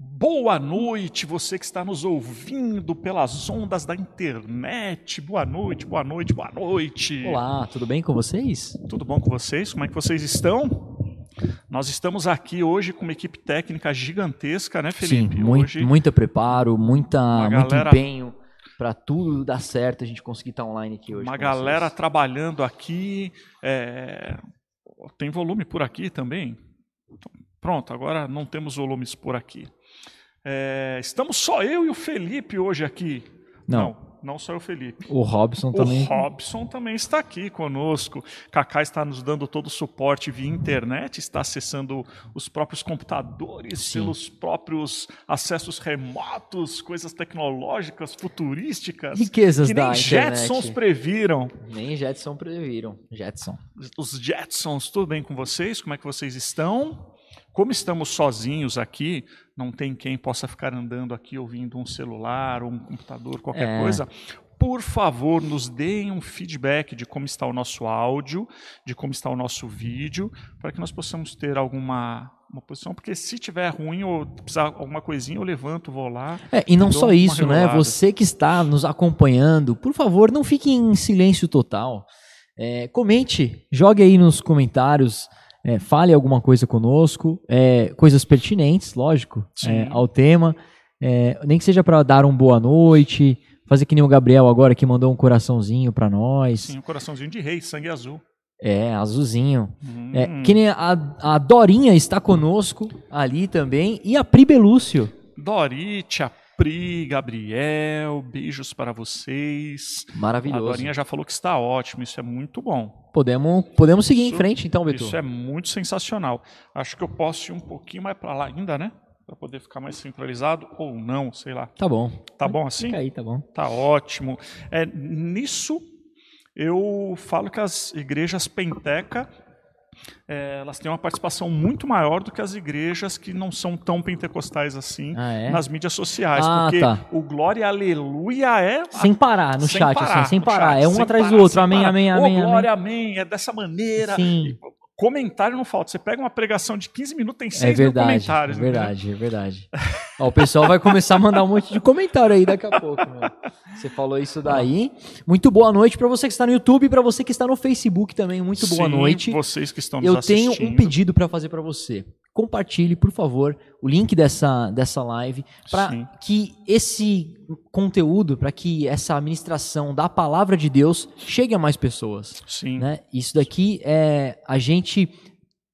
Boa noite, você que está nos ouvindo pelas ondas da internet. Boa noite, boa noite, boa noite. Olá, tudo bem com vocês? Tudo bom com vocês? Como é que vocês estão? Nós estamos aqui hoje com uma equipe técnica gigantesca, né, Felipe? Sim, muito, hoje, muito preparo, muita, muito galera- empenho para tudo dar certo, a gente conseguir estar online aqui hoje. uma galera vocês. trabalhando aqui. é, Tem volume por aqui também? Pronto, agora não temos volumes por aqui. É, Estamos só eu e o Felipe hoje aqui. Não. não, não só eu o Felipe. O Robson também. O Robson também está aqui conosco. Kaká está nos dando todo o suporte via internet, está acessando os próprios computadores, Sim. pelos próprios acessos remotos, coisas tecnológicas, futurísticas. Riquezas que nem da Jetsons internet. previram. Nem Jetson previram. Jetson. Os Jetsons, tudo bem com vocês? Como é que vocês estão? Como estamos sozinhos aqui, não tem quem possa ficar andando aqui ouvindo um celular ou um computador, qualquer É. coisa. Por favor, nos deem um feedback de como está o nosso áudio, de como está o nosso vídeo, para que nós possamos ter alguma uma posição. Porque se tiver ruim ou precisar alguma coisinha, eu levanto, vou lá. É, e não só isso, né? Você que está nos acompanhando, por favor, não fique em silêncio total. É, comente, jogue aí nos comentários, é, fale alguma coisa conosco, é, coisas pertinentes, lógico, é, ao tema. É, nem que seja para dar um boa noite, fazer que nem o Gabriel agora que mandou um coraçãozinho para nós. Sim, um coraçãozinho de rei, sangue azul. É, azulzinho. Hum. É, que nem a, a Dorinha está conosco ali também e a Pri Belúcio. Dorite, a Pri, Gabriel, beijos para vocês. A Maravilhoso. Dorinha já falou que está ótimo, isso é muito bom. Podemos, podemos seguir em Isso- frente então, Beto. Isso é muito sensacional. Acho que eu posso ir um pouquinho mais para lá ainda, né? Para poder ficar mais centralizado ou não, sei lá. Tá bom. Tá bom assim? Fica aí, tá bom. Tá ótimo. É, nisso, eu falo que as igrejas penteca é, elas têm uma participação muito maior do que as igrejas que não são tão pentecostais assim Ah, é? nas mídias sociais. Ah, porque tá. o Glória Aleluia é Sem parar no sem chat, parar, assim, sem parar. chat, é um atrás parar, do outro. Amém, parar. amém, amém, glória, amém. amém. É dessa maneira. Sim. E comentário não falta. Você pega uma pregação de 15 minutos, tem É 6 mil verdade, é comentários. entendeu? verdade, é verdade. Ó, o pessoal vai começar a mandar um monte de comentário aí daqui a pouco. Você falou isso daí. Muito boa noite para você que está no YouTube e para você que está no Facebook também. Muito boa Sim, noite. Vocês que estão nos Eu tenho assistindo. um pedido para fazer para você. Compartilhe, por favor, o link dessa, dessa live para que esse conteúdo, para que essa administração da palavra de Deus chegue a mais pessoas. Sim. né? Isso daqui é a gente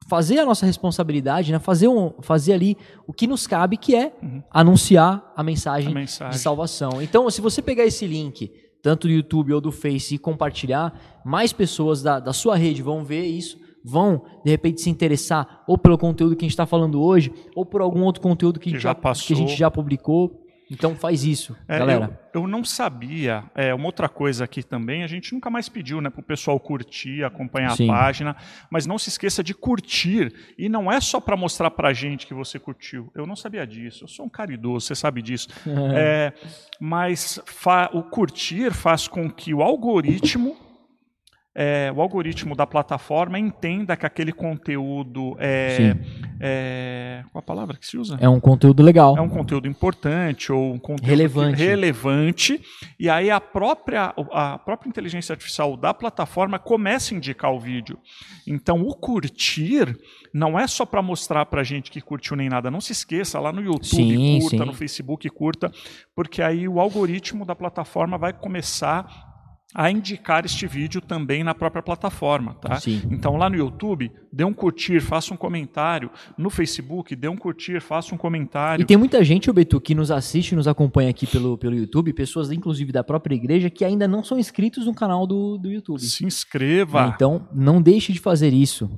fazer a nossa responsabilidade, né? fazer, um, fazer ali o que nos cabe, que é Uhum. anunciar a mensagem, A mensagem. de salvação. Então, se você pegar esse link, tanto do YouTube ou do Face, e compartilhar, mais pessoas da, da sua rede vão ver isso, vão, de repente, se interessar ou pelo conteúdo que a gente está falando hoje, ou por algum outro conteúdo que, a Que gente já já, passou. que a gente já publicou. Então, faz isso, É, galera. Eu, eu não sabia. É, uma outra coisa aqui também, a gente nunca mais pediu né, para o pessoal curtir, acompanhar Sim. a página, mas não se esqueça de curtir. E não é só para mostrar para a gente que você curtiu. Eu não sabia disso. Eu sou um caridoso, você sabe disso. É, mas fa- o curtir faz com que o algoritmo. É, o algoritmo da plataforma entenda que aquele conteúdo é, é. Qual a palavra que se usa? É um conteúdo legal. é um conteúdo importante ou um conteúdo Relevante. relevante e aí a própria a própria inteligência artificial da plataforma começa a indicar o vídeo. Então o curtir não é só para mostrar para gente que curtiu nem nada. Não se esqueça lá no YouTube Sim, curta, sim. no Facebook curta, porque aí o algoritmo da plataforma vai começar a indicar este vídeo também na própria plataforma, tá? Sim. Então lá no YouTube, dê um curtir, faça um comentário. No Facebook, dê um curtir, faça um comentário. E tem muita gente, Betu, que nos assiste e nos acompanha aqui pelo, pelo YouTube, pessoas inclusive da própria igreja, que ainda não são inscritos no canal do, do YouTube. Se inscreva, Então, não deixe de fazer isso.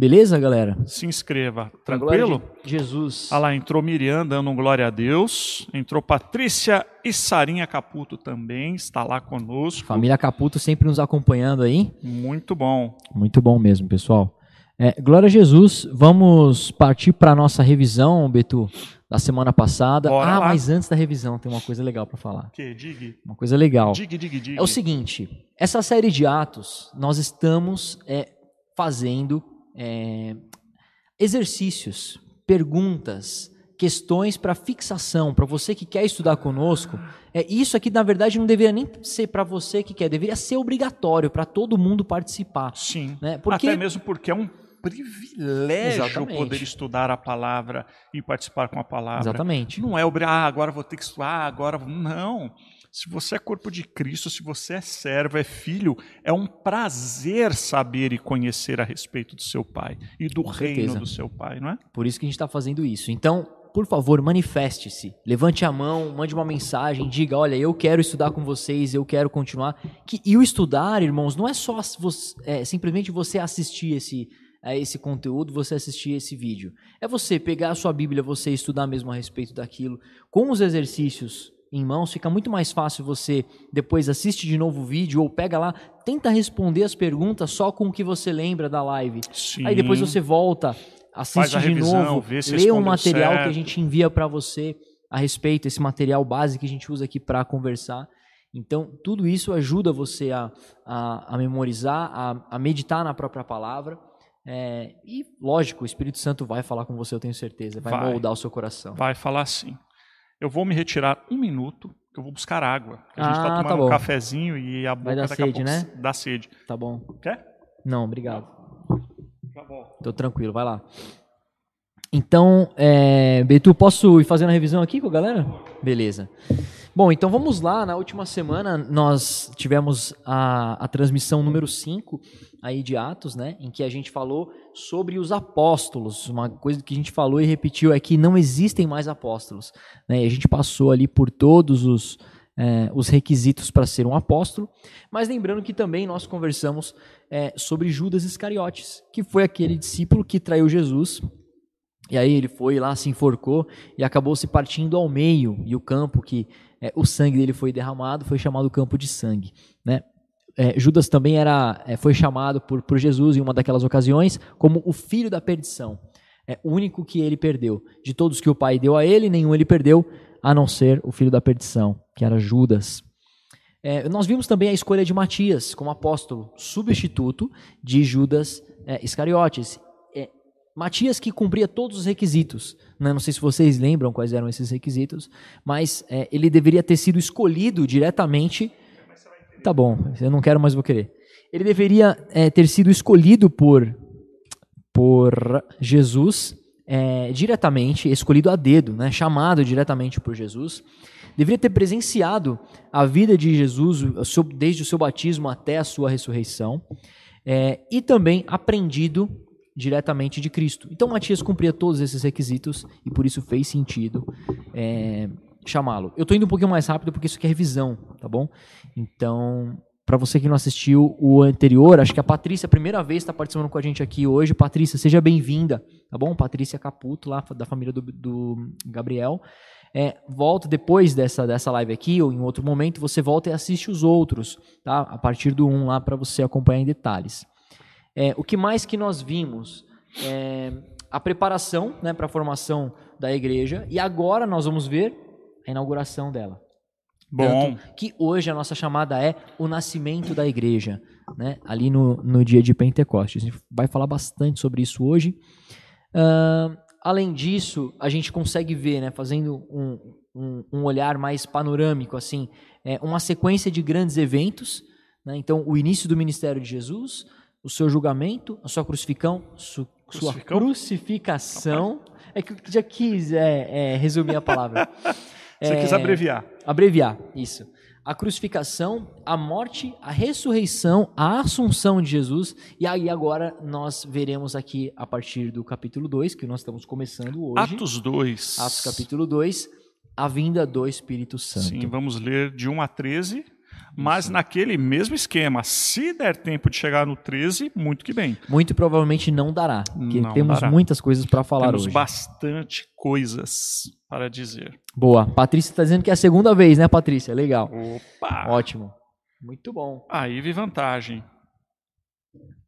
Beleza, galera? se inscreva. Tranquilo? Jesus. Ah lá, entrou Miriam dando um glória a Deus. Entrou Patrícia e Sarinha Caputo também, está lá conosco. Família Caputo sempre nos acompanhando aí. Muito bom. Muito bom mesmo, pessoal. É, glória a Jesus. Vamos partir para nossa revisão, Betu, da semana passada. Bora ah, lá. mas antes da revisão, tem uma coisa legal para falar. Que dig, Uma coisa legal. dig, dig, dig. É o seguinte, essa série de atos, nós estamos é, fazendo é, exercícios, perguntas questões para fixação, para você que quer estudar conosco. É isso aqui na verdade não deveria nem ser para você que quer, deveria ser obrigatório para todo mundo participar. Sim. Né? Porque Até mesmo porque é um privilégio Exatamente. poder estudar a palavra e participar com a palavra. Exatamente. Não é obrigado, ah, agora vou ter que estudar, agora. vou-" Não. Se você é corpo de Cristo, se você é servo, é filho, é um prazer saber e conhecer a respeito do seu pai e do reino certeza. do seu pai, não é? Por isso que a gente está fazendo isso. Então, por favor, manifeste-se. Levante a mão, mande uma mensagem, diga: olha, eu quero estudar com vocês, eu quero continuar. Que, e o estudar, irmãos, não é só você- é, simplesmente você assistir esse, a esse conteúdo, você assistir esse vídeo. É você pegar a sua Bíblia, você estudar mesmo a respeito daquilo. Com os exercícios em mãos, fica muito mais fácil você depois assiste de novo o vídeo ou pega lá, tenta responder as perguntas só com o que você lembra da live. Sim. Aí depois você volta, assiste de novo, lê um material que a certo. gente envia para você a respeito, esse material base que a gente usa aqui para conversar. Então, tudo isso ajuda você a, a, a memorizar, a, a meditar na própria palavra. É, e, lógico, o Espírito Santo vai falar com você, eu tenho certeza, vai, Vai. moldar o seu coração. Vai falar assim. Eu vou me retirar um minuto, que eu vou buscar água. A gente Ah, tá tá tomando bom. um cafezinho e a boca dar daqui a sede, pouco né? dá sede. Tá bom? Quer? Não, obrigado. Tá bom. Tô tranquilo, vai lá. Então, é, Betu, posso ir fazendo a revisão aqui com a galera? Beleza. Bom, então vamos lá. Na última semana nós tivemos a, a transmissão número 5 aí de Atos, né? Em que a gente falou sobre os apóstolos. Uma coisa que a gente falou e repetiu é que não existem mais apóstolos. Né? E a gente passou ali por todos os, é, os requisitos para ser um apóstolo. Mas lembrando que também nós conversamos é, sobre Judas Iscariotes, que foi aquele discípulo que traiu Jesus. E aí ele foi lá, se enforcou e acabou se partindo ao meio. E o campo que é, o sangue dele foi derramado foi chamado campo de sangue. Né? É, Judas também era, é, foi chamado por, por Jesus em uma daquelas ocasiões como o filho da perdição. É o único que ele perdeu. De todos que o pai deu a ele, nenhum ele perdeu, a não ser o filho da perdição, que era Judas. É, nós vimos também a escolha de Matias como apóstolo substituto de Judas é, Iscariotes. É, Matias que cumpria todos os requisitos. né? Não sei se vocês lembram quais eram esses requisitos, mas é, ele deveria ter sido escolhido diretamente. Tá bom, eu não quero, mas vou querer. Ele deveria é, ter sido escolhido por, por Jesus é, diretamente, escolhido a dedo, né? chamado diretamente por Jesus. Deveria ter presenciado a vida de Jesus desde o seu batismo até a sua ressurreição é, e também aprendido diretamente de Cristo. Então Matias cumpria todos esses requisitos e por isso fez sentido é, chamá-lo. Eu estou indo um pouquinho mais rápido porque isso aqui é revisão, tá bom? Então, para você que não assistiu o anterior, acho que a Patrícia, a primeira vez, está participando com a gente aqui hoje. Patrícia, seja bem-vinda, tá bom? Patrícia Caputo, lá da família do, do Gabriel. É, volta depois dessa, dessa live aqui, ou em outro momento, você volta e assiste os outros, tá? A partir do 1 lá, para você acompanhar em detalhes. É, o que mais que nós vimos? É, a preparação né, para a formação da igreja, e agora nós vamos ver a inauguração dela. Bom, Tanto que hoje a nossa chamada é o nascimento da igreja, né? ali no, no dia de Pentecostes. A gente vai falar bastante sobre isso hoje. Ah, além disso, a gente consegue ver, né, fazendo um, um, um olhar mais panorâmico, assim, é, uma sequência de grandes eventos. Né? Então, o início do ministério de Jesus, o seu julgamento, a sua crucificão, su, sua crucificação. É que eu já quis é, é, resumir a palavra. você É, quis abreviar. Abreviar, isso. A crucificação, a morte, a ressurreição, a assunção de Jesus. E aí agora nós veremos aqui a partir do capítulo 2, que nós estamos começando hoje. Atos 2. Atos capítulo 2, a vinda do Espírito Santo. Sim, vamos ler de 1 a 13, mas naquele mesmo esquema. Se der tempo de chegar no 13, muito que bem. Muito provavelmente não dará, porque Não temos dará. muitas coisas para falar Temos hoje. bastante coisas para dizer. Boa. Patrícia está dizendo que é a segunda vez, né, Patrícia? Legal. Opa! Ótimo. Muito bom. Aí vi vantagem.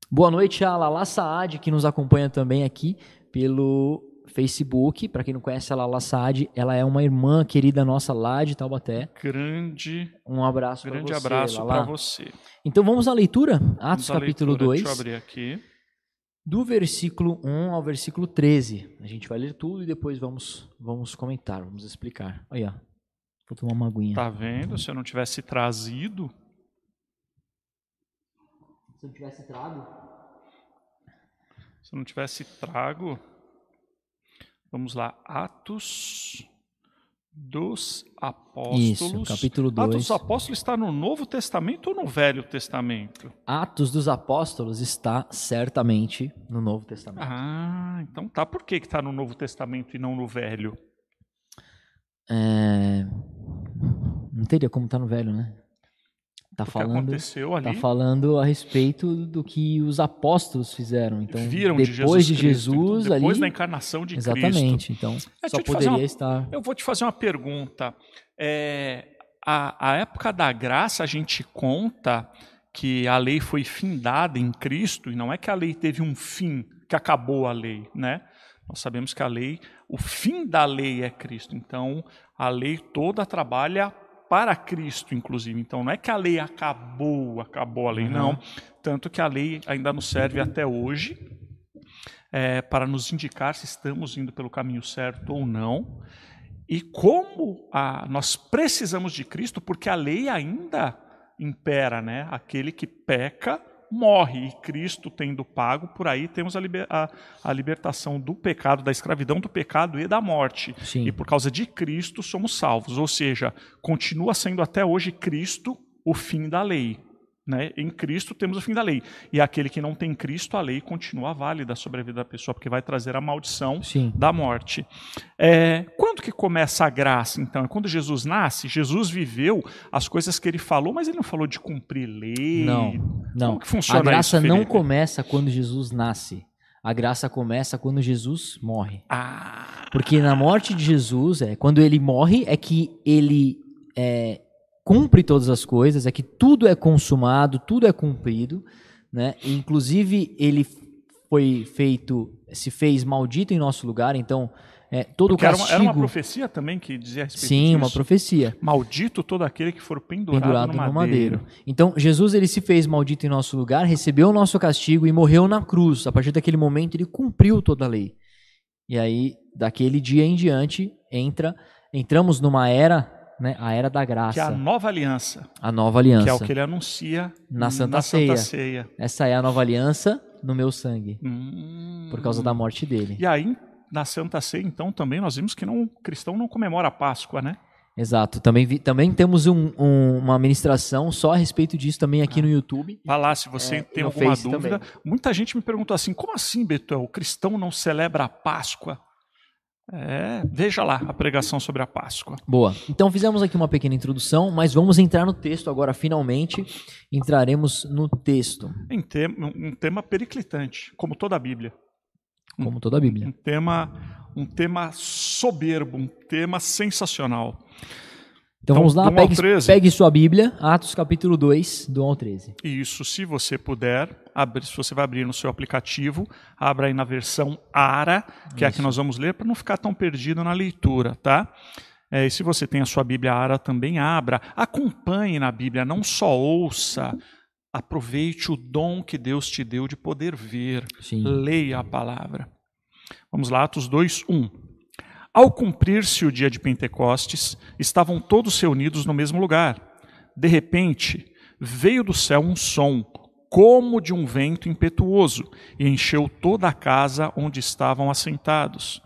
Boa noite a Lala Saad, que nos acompanha também aqui pelo Facebook. Para quem não conhece a Lala Saad, ela é uma irmã querida nossa lá de Taubaté. Grande, Um abraço para grande você, abraço Lala. para você. Então vamos à leitura, Atos Vamos capítulo leitura. 2. Deixa eu abrir aqui. Do versículo 1 ao versículo 13. A gente vai ler tudo e depois vamos, vamos comentar, vamos explicar. Olha, vou tomar uma aguinha. Tá vendo? Se eu não tivesse trazido. Se eu não tivesse trago. Se eu não tivesse trago. Vamos lá, Atos dos Apóstolos. Isso, capítulo 2. Atos dos Apóstolos está no Novo Testamento ou no Velho Testamento? Atos dos Apóstolos está certamente no Novo Testamento. Ah, então tá. Por que está no Novo Testamento e não no Velho? É... Não teria como estar tá no Velho, né? Tá falando, aconteceu ali. Tá falando a respeito do que os apóstolos fizeram. Então, Viram depois de Jesus, de Jesus então, depois ali, da encarnação de exatamente. Cristo. Então, É, só poderia uma- estar. Eu vou te fazer uma pergunta. É, a, a época da graça, a gente conta que a lei foi findada em Cristo, e não é que a lei teve um fim, que acabou a lei, né? Nós sabemos que a lei, o fim da lei é Cristo. Então, a lei toda trabalha para Cristo, inclusive. Então, não é que a lei acabou, acabou a lei, Uhum. não. Tanto que a lei ainda nos serve até hoje é, para nos indicar se estamos indo pelo caminho certo ou não. E como a- nós precisamos de Cristo, porque a lei ainda impera, né? Aquele que peca morre, e Cristo tendo pago, por aí temos a, liber- a- a libertação do pecado, da escravidão do pecado e da morte. Sim. E por causa de Cristo somos salvos. Ou seja, continua sendo até hoje Cristo o fim da lei. Né? Em Cristo temos o fim da lei. E aquele que não tem Cristo, a lei continua válida sobre a vida da pessoa, porque vai trazer a maldição Sim. da morte. É, quando que começa a graça, então? É quando Jesus nasce? Jesus viveu as coisas que ele falou, mas ele não falou de cumprir lei. Não, não. Como que funciona A graça isso, não começa quando Jesus nasce. A graça começa quando Jesus morre. Ah, Porque na morte de Jesus, é quando ele morre, é que ele é, cumpre todas as coisas, é que tudo é consumado, tudo é cumprido, né? Inclusive ele foi feito, se fez maldito em nosso lugar, então é, todo porque o era uma, castigo. era uma profecia também que dizia a respeito sim, uma disso? profecia. Maldito todo aquele que for pendurado, pendurado no, no madeiro. madeiro. Então, Jesus ele se fez maldito em nosso lugar, recebeu o nosso castigo e morreu na cruz. A partir daquele momento ele cumpriu toda a lei. E aí, daquele dia em diante, entra, entramos numa era, né, a era da graça, Que é a nova aliança, a nova aliança. que é o que ele anuncia Na Santa Ceia. Ceia. Essa é a nova aliança no meu sangue, Hum. por causa da morte dele. E aí, na Santa Ceia, então, também nós vimos que não, o cristão não comemora a Páscoa, né? Exato. Também, vi- também temos um- um- uma ministração só a respeito disso também aqui Ah. no YouTube. Vá lá, se você É, tem alguma Face dúvida. Muita gente me perguntou assim: como assim, Betuel? O cristão não celebra a Páscoa? É, veja lá a pregação sobre a Páscoa. Boa. Então fizemos aqui uma pequena introdução, mas vamos entrar no texto agora, finalmente. Entraremos no texto, Em tema, um tema periclitante, como toda a Bíblia. como toda a Bíblia. Um tema, um tema soberbo, um tema sensacional. Então, Então, vamos lá, do 1 ao pegue, 13. pegue sua Bíblia, Atos capítulo 2, do 1 ao 13. E isso, se você puder, abrir, se você vai abrir no seu aplicativo, abra aí na versão ARA, que é a que Isso. nós vamos ler, para não ficar tão perdido na leitura, tá? É, e se você tem a sua Bíblia ARA, também abra. Acompanhe na Bíblia, não só ouça. Aproveite o dom que Deus te deu de poder ver. Sim. Leia a palavra. Vamos lá, Atos 2, 1. Ao cumprir-se o dia de Pentecostes, estavam todos reunidos no mesmo lugar. De repente, veio do céu um som, como de um vento impetuoso, e encheu toda a casa onde estavam assentados.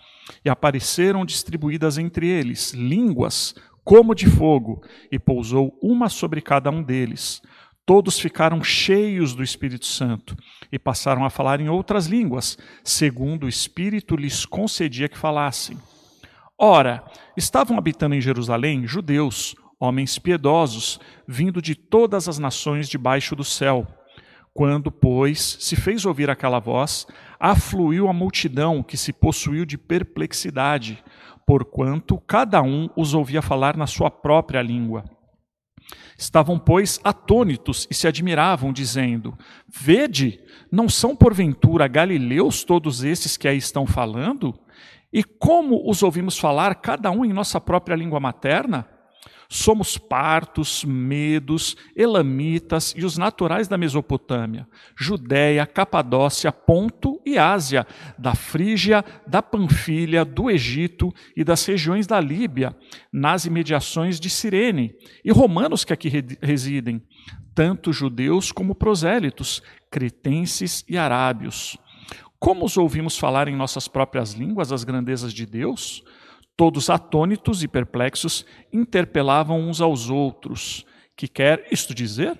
E apareceram distribuídas entre eles línguas como de fogo, e pousou uma sobre cada um deles. Todos ficaram cheios do Espírito Santo e passaram a falar em outras línguas, segundo o Espírito lhes concedia que falassem. Ora, estavam habitando em Jerusalém judeus, homens piedosos, vindo de todas as nações debaixo do céu. Quando, pois, se fez ouvir aquela voz, afluiu a multidão que se possuiu de perplexidade, porquanto cada um os ouvia falar na sua própria língua. Estavam, pois, atônitos e se admiravam, dizendo: Vede, não são porventura galileus todos esses que aí estão falando? E como os ouvimos falar, cada um em nossa própria língua materna? Somos partos, medos, elamitas e os naturais da Mesopotâmia, Judéia, Capadócia, Ponto e Ásia, da Frígia, da Panfilha, do Egito e das regiões da Líbia, nas imediações de Cirene, e romanos que aqui residem, tanto judeus como prosélitos, cretenses e arábios. Como os ouvimos falar em nossas próprias línguas as grandezas de Deus? Todos atônitos e perplexos interpelavam uns aos outros. Que quer isto dizer?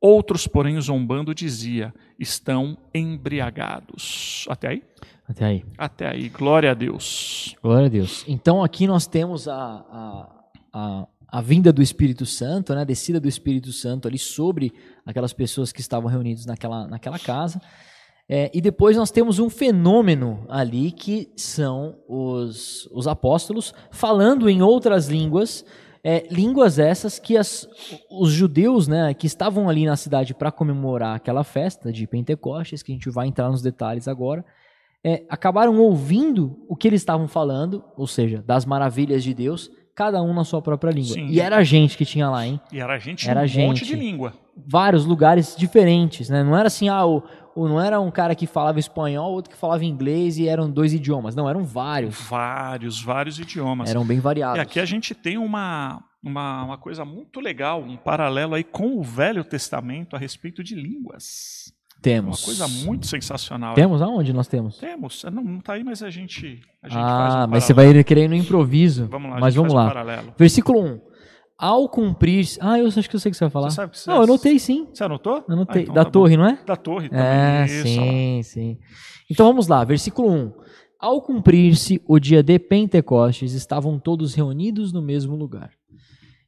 Outros, porém, zombando, dizia: estão embriagados. Até aí? Até aí. Até aí. Glória a Deus. Glória a Deus. Então aqui nós temos a, a, a, a vinda do Espírito Santo, né, a descida do Espírito Santo ali sobre aquelas pessoas que estavam reunidas naquela, naquela casa. É, e depois nós temos um fenômeno ali que são os, os apóstolos falando em outras línguas, é, línguas essas que as, os judeus né, que estavam ali na cidade para comemorar aquela festa de Pentecostes, que a gente vai entrar nos detalhes agora, é, acabaram ouvindo o que eles estavam falando, ou seja, das maravilhas de Deus, cada um na sua própria língua. Sim. E era a gente que tinha lá, hein? E era gente Era um gente. monte de língua. Vários lugares diferentes, né? Não era assim, ah, o- não era um cara que falava espanhol, outro que falava inglês e eram dois idiomas. Não, eram vários. Vários, vários idiomas. Eram bem variados. E aqui a gente tem uma, uma, uma coisa muito legal, um paralelo aí com o Velho Testamento a respeito de línguas. Uma Temos. coisa muito sensacional. Temos? Aonde nós temos? Temos. Não, não tá aí, mas a gente, a gente faz Ah, um mas você vai querer ir no improviso. Vamos lá, mas vamos um lá. paralelo. Versículo 1. Ao cumprir. Ah, eu acho que eu sei o que você vai falar. Você sabe que você- Não, eu anotei sim. Você anotou? Eu anotei. Ah, então da tá bom. torre, não é? Da torre também. É, isso, sim, sim. Então vamos lá, versículo 1. Ao cumprir-se o dia de Pentecostes, estavam todos reunidos no mesmo lugar.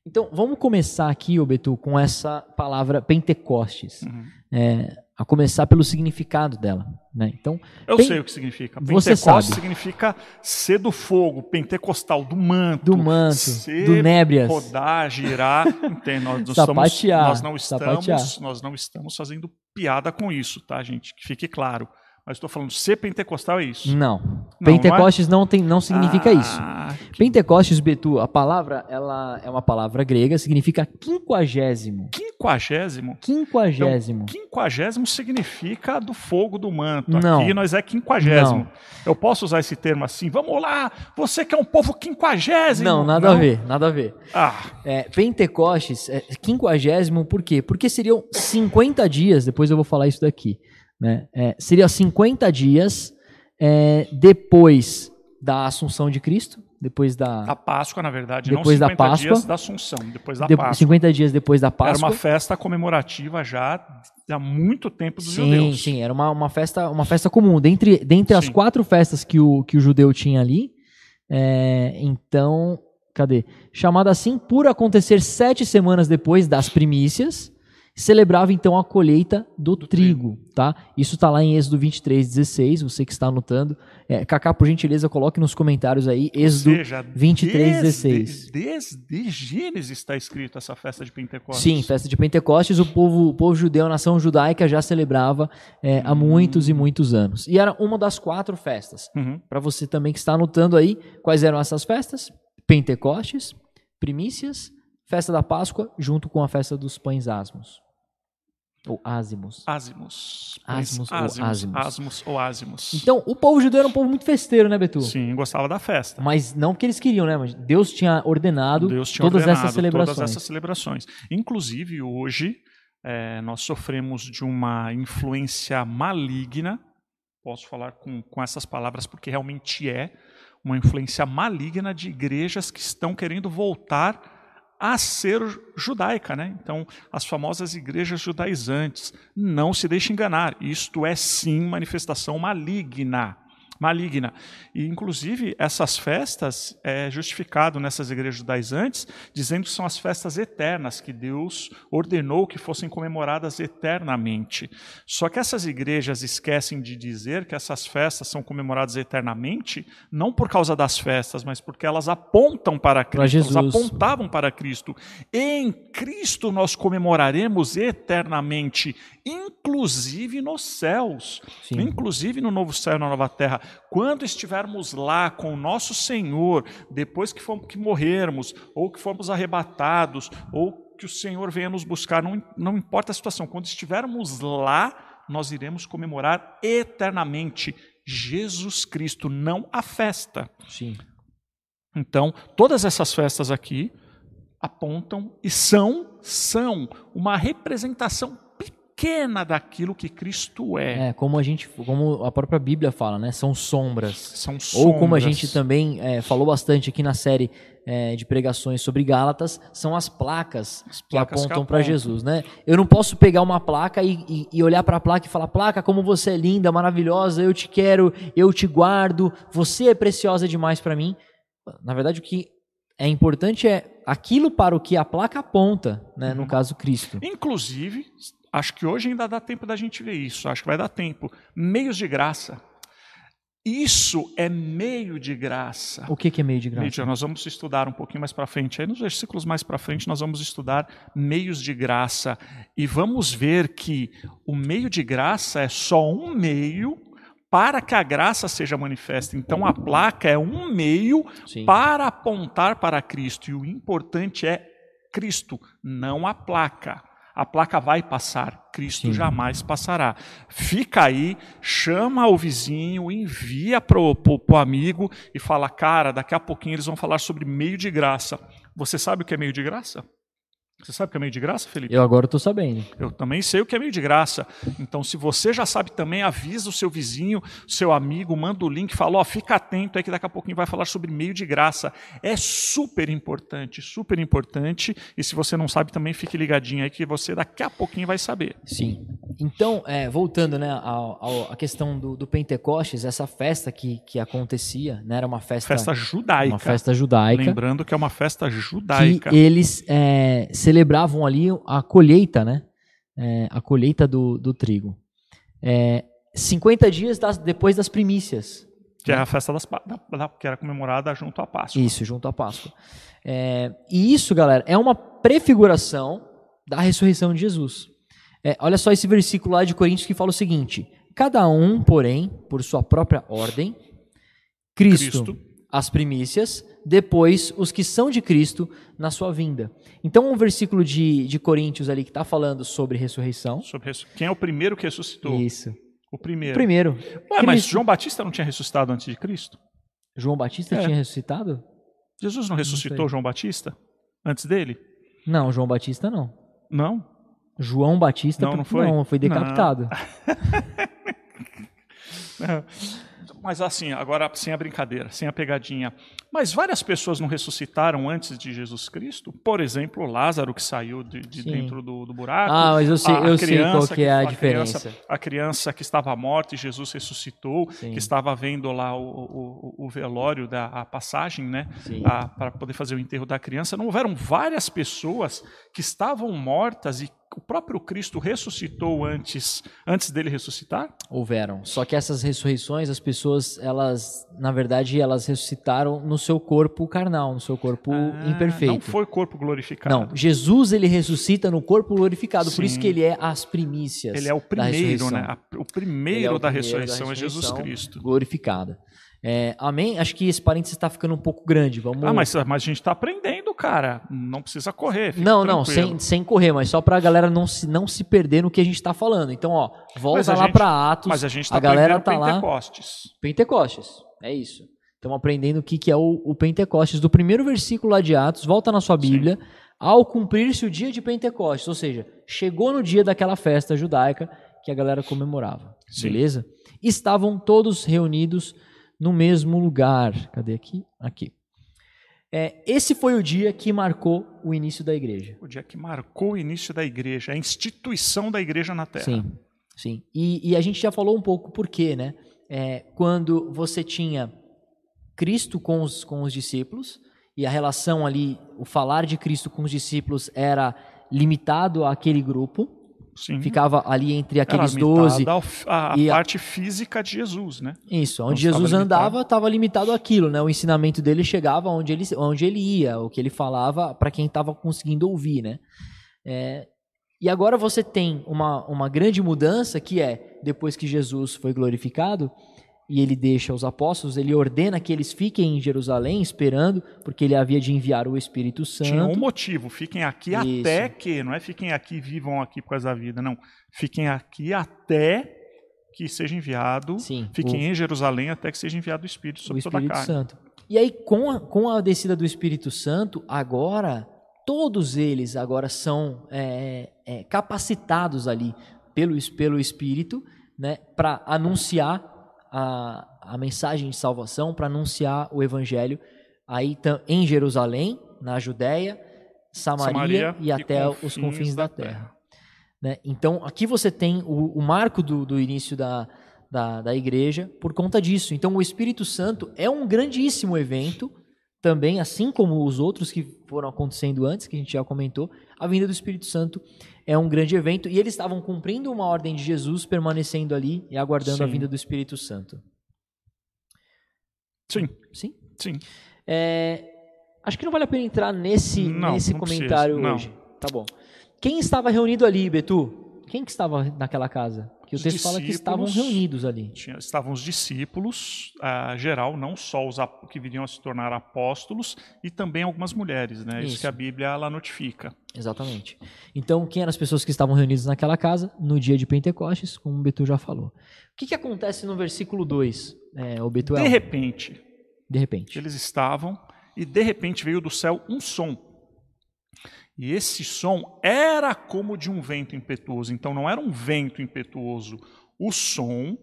Então vamos começar aqui, ô Betu, com essa palavra Pentecostes. Uhum. É, a começar pelo significado dela. Né? Então, Eu Pen- sei o que significa. Você Pentecostes sabe. significa ser do fogo, pentecostal, do manto. do manto, ser, do nébrias. rodar, girar, entende? Nós, não estamos, Sapatear, nós não estamos, sapatear. nós não estamos fazendo piada com isso, tá, gente? Que fique claro. Mas estou falando ser pentecostal é isso. Não. Pentecostes não, tem, não significa isso. Ah, Pentecostes, Betu, a palavra ela é uma palavra grega, significa quinquagésimo. Quinquagésimo. Quinquagésimo. Quinquagésimo significa do fogo do manto. Não. Aqui nós é quinquagésimo. Não. Eu posso usar esse termo assim? Vamos lá, você que é um povo quinquagésimo. Não, nada a ver, nada a ver. Ah, É, Pentecostes, é, quinquagésimo, por quê? Porque seriam 50 dias, depois eu vou falar isso daqui, né? É, seriam 50 dias é, depois da Assunção de Cristo, depois da... a Páscoa, na verdade, Depois da não 50 Páscoa. dias da Assunção, depois da de- Páscoa. 50 dias depois da Era Páscoa. uma festa comemorativa já há muito tempo dos sim, judeus. sim, era uma, uma, festa, uma festa comum. Dentre, dentre as Sim. quatro festas que o, que o judeu tinha ali, é, então, cadê? Chamada assim por acontecer sete semanas depois das primícias, celebrava então a colheita do, trigo, tá? Isso tá lá em Êxodo 23, 16, você que está anotando. É, Cacá, por gentileza, coloque nos comentários aí, Ou Êxodo seja, 23, desde, 16. Desde Gênesis está escrito essa festa de Pentecostes. Sim, festa de Pentecostes, o povo, o povo judeu, a nação judaica já celebrava é, há muitos e muitos anos. E era uma das quatro festas. Uhum. Para você também que está anotando aí, quais eram essas festas? Pentecostes, primícias, festa da Páscoa, junto com a festa dos pães asmos. Ou ázimos. Ázimos. Ázimos ou ázimos. ázimos. Ou ázimos. Então, o povo judeu era um povo muito festeiro, né, Betu? Sim, gostava da festa. Mas não porque eles queriam, né? Mas Deus tinha ordenado Deus tinha todas ordenado essas celebrações. Todas essas celebrações. Inclusive, hoje, eh, nós sofremos de uma influência maligna. Posso falar com, com essas palavras porque realmente é uma influência maligna de igrejas que estão querendo voltar a ser judaica, né? Então, as famosas igrejas judaizantes. Não se deixe enganar. Isto é sim manifestação maligna maligna. E, inclusive, essas festas é justificado nessas igrejas judaizantes, dizendo que são as festas eternas, que Deus ordenou que fossem comemoradas eternamente. Só que essas igrejas esquecem de dizer que essas festas são comemoradas eternamente, não por causa das festas, mas porque elas apontam para Cristo, elas apontavam para Cristo. Em Cristo nós comemoraremos eternamente, inclusive nos céus, Sim. inclusive no novo céu e na nova terra. Quando estivermos lá com o nosso Senhor, depois que, fomos, que morrermos, ou que fomos arrebatados, ou que o Senhor venha nos buscar, não, não importa a situação, quando estivermos lá, nós iremos comemorar eternamente Jesus Cristo, não a festa. Sim. Então, todas essas festas aqui apontam e são são uma representação pequena daquilo que Cristo é. É, como a gente, como a própria Bíblia fala, né? São sombras. São sombras. Ou como a gente também é, falou bastante aqui na série é, de pregações sobre Gálatas, são as placas, As que placas apontam que para apontam. Jesus, né? Eu não posso pegar uma placa e, e- e olhar para a placa e falar: placa, como você é linda, maravilhosa, eu te quero, eu te guardo, você é preciosa demais para mim. Na verdade, o que é importante é aquilo para o que a placa aponta, né? Uhum. No caso, Cristo. Inclusive, acho que hoje ainda dá tempo da gente ver isso. Acho que vai dar tempo. Meios de graça. Isso é meio de graça. O que, é meio de graça? Meio de- nós vamos estudar um pouquinho mais para frente. Aí nos versículos mais para frente nós vamos estudar meios de graça e vamos ver que o meio de graça é só um meio para que a graça seja manifesta. Então a placa é um meio Sim. para apontar para Cristo e o importante é Cristo, não a placa. A placa vai passar, Cristo Sim. jamais passará. Fica aí, chama o vizinho, envia para o amigo e fala: cara, daqui a pouquinho eles vão falar sobre meio de graça. Você sabe o que é meio de graça? Você sabe o que é meio de graça, Felipe? Eu agora estou sabendo. Eu também sei o que é meio de graça. Então, se você já sabe também, avisa o seu vizinho, seu amigo, manda o link, fala, ó, fica atento aí que daqui a pouquinho vai falar sobre meio de graça. É super importante, super importante. E se você não sabe também, fique ligadinho aí que você daqui a pouquinho vai saber. Sim. Então, é, voltando né, ao- à questão do, do Pentecostes, essa festa que, que acontecia, né, era uma festa, Festa judaica. uma festa judaica, Lembrando que é uma festa judaica. que eles é, celebravam ali a colheita, né? É, a colheita do, do trigo. É, 50 dias das- depois das primícias. Que é a festa das, da, da- que era comemorada junto à Páscoa. Isso, junto à Páscoa. É, e isso, galera, é uma prefiguração da ressurreição de Jesus. É, olha só esse versículo lá de Coríntios que fala o seguinte: Cada um, porém, por sua própria ordem, Cristo, Cristo. As primícias, depois os que são de Cristo na sua vinda. Então, um versículo de, de Coríntios ali que está falando sobre ressurreição. Sobre ressu- Quem é o primeiro que ressuscitou? Isso. O primeiro. Primeiro, Ué, mas João Batista não tinha ressuscitado antes de Cristo? João Batista É. tinha ressuscitado? Jesus não ressuscitou sei. João Batista antes dele? Não, João Batista não. Não? João Batista Não, não foi? não foi decapitado. Mas assim, agora sem a brincadeira, sem a pegadinha. Mas várias pessoas não ressuscitaram antes de Jesus Cristo? Por exemplo, Lázaro que saiu de, de dentro do, do buraco. Ah, mas eu sei, A- eu sei qual criança que é a a criança- diferença. A criança que estava morta e Jesus ressuscitou, Sim. que estava vendo lá o, o- o velório, da, a passagem, né? Sim. para poder fazer o enterro da criança. Não houveram várias pessoas que estavam mortas e o próprio Cristo ressuscitou antes, antes dele ressuscitar? Houveram. Só que essas ressurreições, as pessoas, elas, na verdade, elas ressuscitaram no seu corpo carnal, no seu corpo Ah, imperfeito. Não foi corpo glorificado. Não, Jesus ele ressuscita no corpo glorificado, por isso Sim. que ele é as primícias. Ele é o primeiro, ressurreição. né? O primeiro, é o da, primeiro da ressurreição é Jesus ressurreição Cristo. Glorificada. É, amém? Acho que esse parênteses está ficando um pouco grande. Vamos. Ah, mas, mas a gente está aprendendo, cara. Não precisa correr. Não, não, sem, sem correr, mas só para a galera não se, não se perder no que a gente está falando. Então, ó, volta lá para Atos. Mas a gente está galera tá lá. Pentecostes. Pentecostes. É isso. Estamos aprendendo o que, que é o, o Pentecostes. Do primeiro versículo lá de Atos, volta na sua Bíblia. Ao cumprir-se o dia de Pentecostes, ou seja, chegou no dia daquela festa judaica que a galera comemorava. Sim. Beleza? Estavam todos reunidos no mesmo lugar. Cadê aqui? Aqui. É, esse foi o dia que marcou o início da igreja. O dia que marcou o início da igreja, a instituição da igreja na Terra. Sim, sim. E, e a gente já falou um pouco por quê, né? É, quando você tinha Cristo com os, com os discípulos, e a relação ali, o falar de Cristo com os discípulos era limitado àquele grupo, Sim. ficava ali entre aqueles doze. A, a e a- parte física de Jesus, né? Isso, Não onde Jesus andava estava limitado àquilo, né? O ensinamento dele chegava onde ele, onde ele ia, o que ele falava para quem estava conseguindo ouvir, né? É, e agora você tem uma, uma grande mudança que é, depois que Jesus foi glorificado, e ele deixa os apóstolos, ele ordena que eles fiquem em Jerusalém esperando, porque ele havia de enviar o Espírito Santo. Tinha um motivo, fiquem aqui Isso. até que, não é fiquem aqui e vivam aqui por causa da vida, não. Fiquem aqui até que seja enviado, Sim, fiquem em Jerusalém até que seja enviado o Espírito o sobre toda a Espírito carne. Santo. E aí, com a, com a descida do Espírito Santo, agora, todos eles agora são é, é, capacitados ali pelo, pelo Espírito né, para anunciar a, a mensagem de salvação, para anunciar o Evangelho aí em Jerusalém, na Judéia, Samaria, Samaria e até os confins da terra. terra. né? Então, aqui você tem o, o marco do, do início da, da, da igreja por conta disso. Então, o Espírito Santo é um grandíssimo evento, também, assim como os outros que foram acontecendo antes, que a gente já comentou, a vinda do Espírito Santo é um grande evento e eles estavam cumprindo uma ordem de Jesus, permanecendo ali e aguardando a Sim. vinda do Espírito Santo. Sim, Sim? sim. É, acho que não vale a pena entrar nesse, Não, nesse não comentário hoje. Tá bom. Quem estava reunido ali, Betu? Quem que estava naquela casa? Que o texto fala que estavam reunidos ali. Tinha- estavam os discípulos, ah, geral, não só os que viriam a se tornar apóstolos, e também algumas mulheres, né? Isso, Isso. que a Bíblia ela notifica. Exatamente. Então, quem eram as pessoas que estavam reunidas naquela casa no dia de Pentecostes, como o Betu já falou. O que, que acontece no versículo 2, é, o Betuel? De repente, De repente. eles estavam e de repente veio do céu um som. E esse som era como de um vento impetuoso. Então não era um vento impetuoso. O som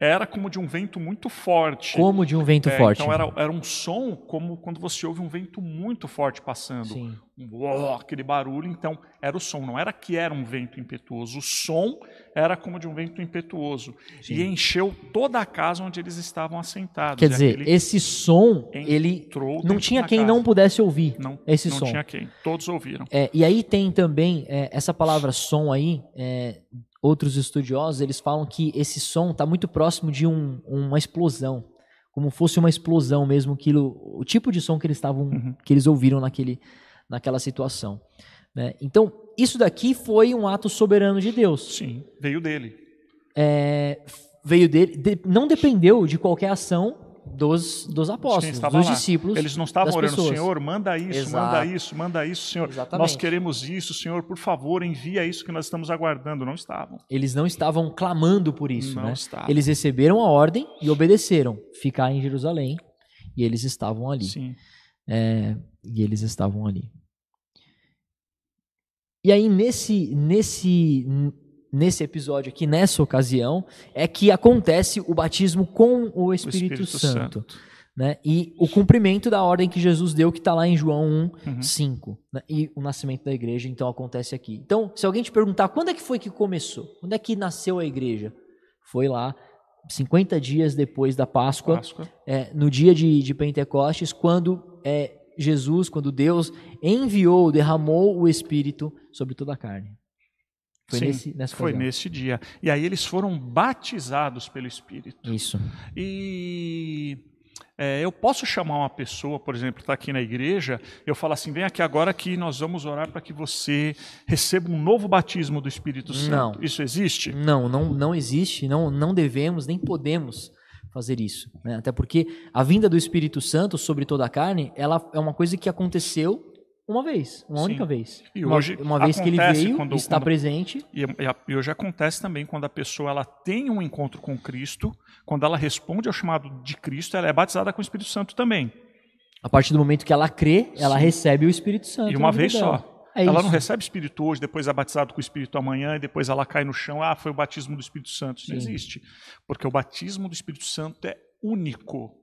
era como de um vento muito forte. Como de um vento É, forte. Então era, era um som como quando você ouve um vento muito forte passando. Sim. Um uó, aquele barulho. Então era o som. Não era que era um vento impetuoso. O som era como de um vento impetuoso. Sim. E encheu toda a casa onde eles estavam assentados. Quer dizer, esse som, ele não tinha quem casa. não pudesse ouvir Não, esse não som. tinha quem. Todos ouviram. É, e aí tem também é, essa palavra som aí. é, outros estudiosos eles falam que esse som está muito próximo de um- uma explosão, como fosse uma explosão mesmo, aquilo, o tipo de som que eles estavam, Uhum. que eles ouviram naquele, naquela situação. né? Então isso daqui foi um ato soberano de Deus. Sim, veio dele. É, veio dele, de- não dependeu de qualquer ação dos, dos apóstolos, dos lá. discípulos. Eles não estavam orando, pessoas. Senhor, manda isso, Exato. manda isso, manda isso, Senhor. Exatamente. Nós queremos isso, Senhor, por favor, envia isso que nós estamos aguardando. Não estavam. Eles não estavam clamando por isso, não né? estavam. Eles receberam a ordem e obedeceram, ficar em Jerusalém, e eles estavam ali. Sim. É, e eles estavam ali. E aí nesse nesse nesse episódio aqui, nessa ocasião, é que acontece o batismo com o Espírito, Espírito Santo, né? E o cumprimento da ordem que Jesus deu, que está lá em João 1, Uhum. 5, né? e o nascimento da igreja, então acontece aqui. Então, se alguém te perguntar quando é que foi que começou, quando é que nasceu a igreja, foi lá 50 dias depois da Páscoa, Páscoa. é, no dia de, de Pentecostes, quando é, Jesus, quando Deus enviou, derramou o Espírito sobre toda a carne. Foi Sim, nesse, nessa Foi ocasião. nesse dia. E aí eles foram batizados pelo Espírito. Isso. E é, eu posso chamar uma pessoa, por exemplo, está aqui na igreja, eu falo assim: vem aqui agora que nós vamos orar para que você receba um novo batismo do Espírito Santo. Não. Isso existe? Não, não, não existe, não, não devemos, nem podemos fazer isso. né? Até porque a vinda do Espírito Santo sobre toda a carne, ela é uma coisa que aconteceu uma vez, uma Sim. única vez. E uma, hoje uma vez que ele veio, quando- está quando- presente, E, e hoje acontece também quando a pessoa ela tem um encontro com Cristo, quando ela responde ao chamado de Cristo, ela é batizada com o Espírito Santo também. a partir do momento que ela crê, ela Sim. recebe o Espírito Santo. E uma vez só. É ela isso. não recebe Espírito hoje, depois é batizado com o Espírito amanhã, e depois ela cai no chão. Ah, foi o batismo do Espírito Santo. Isso não existe. Porque o batismo do Espírito Santo é único.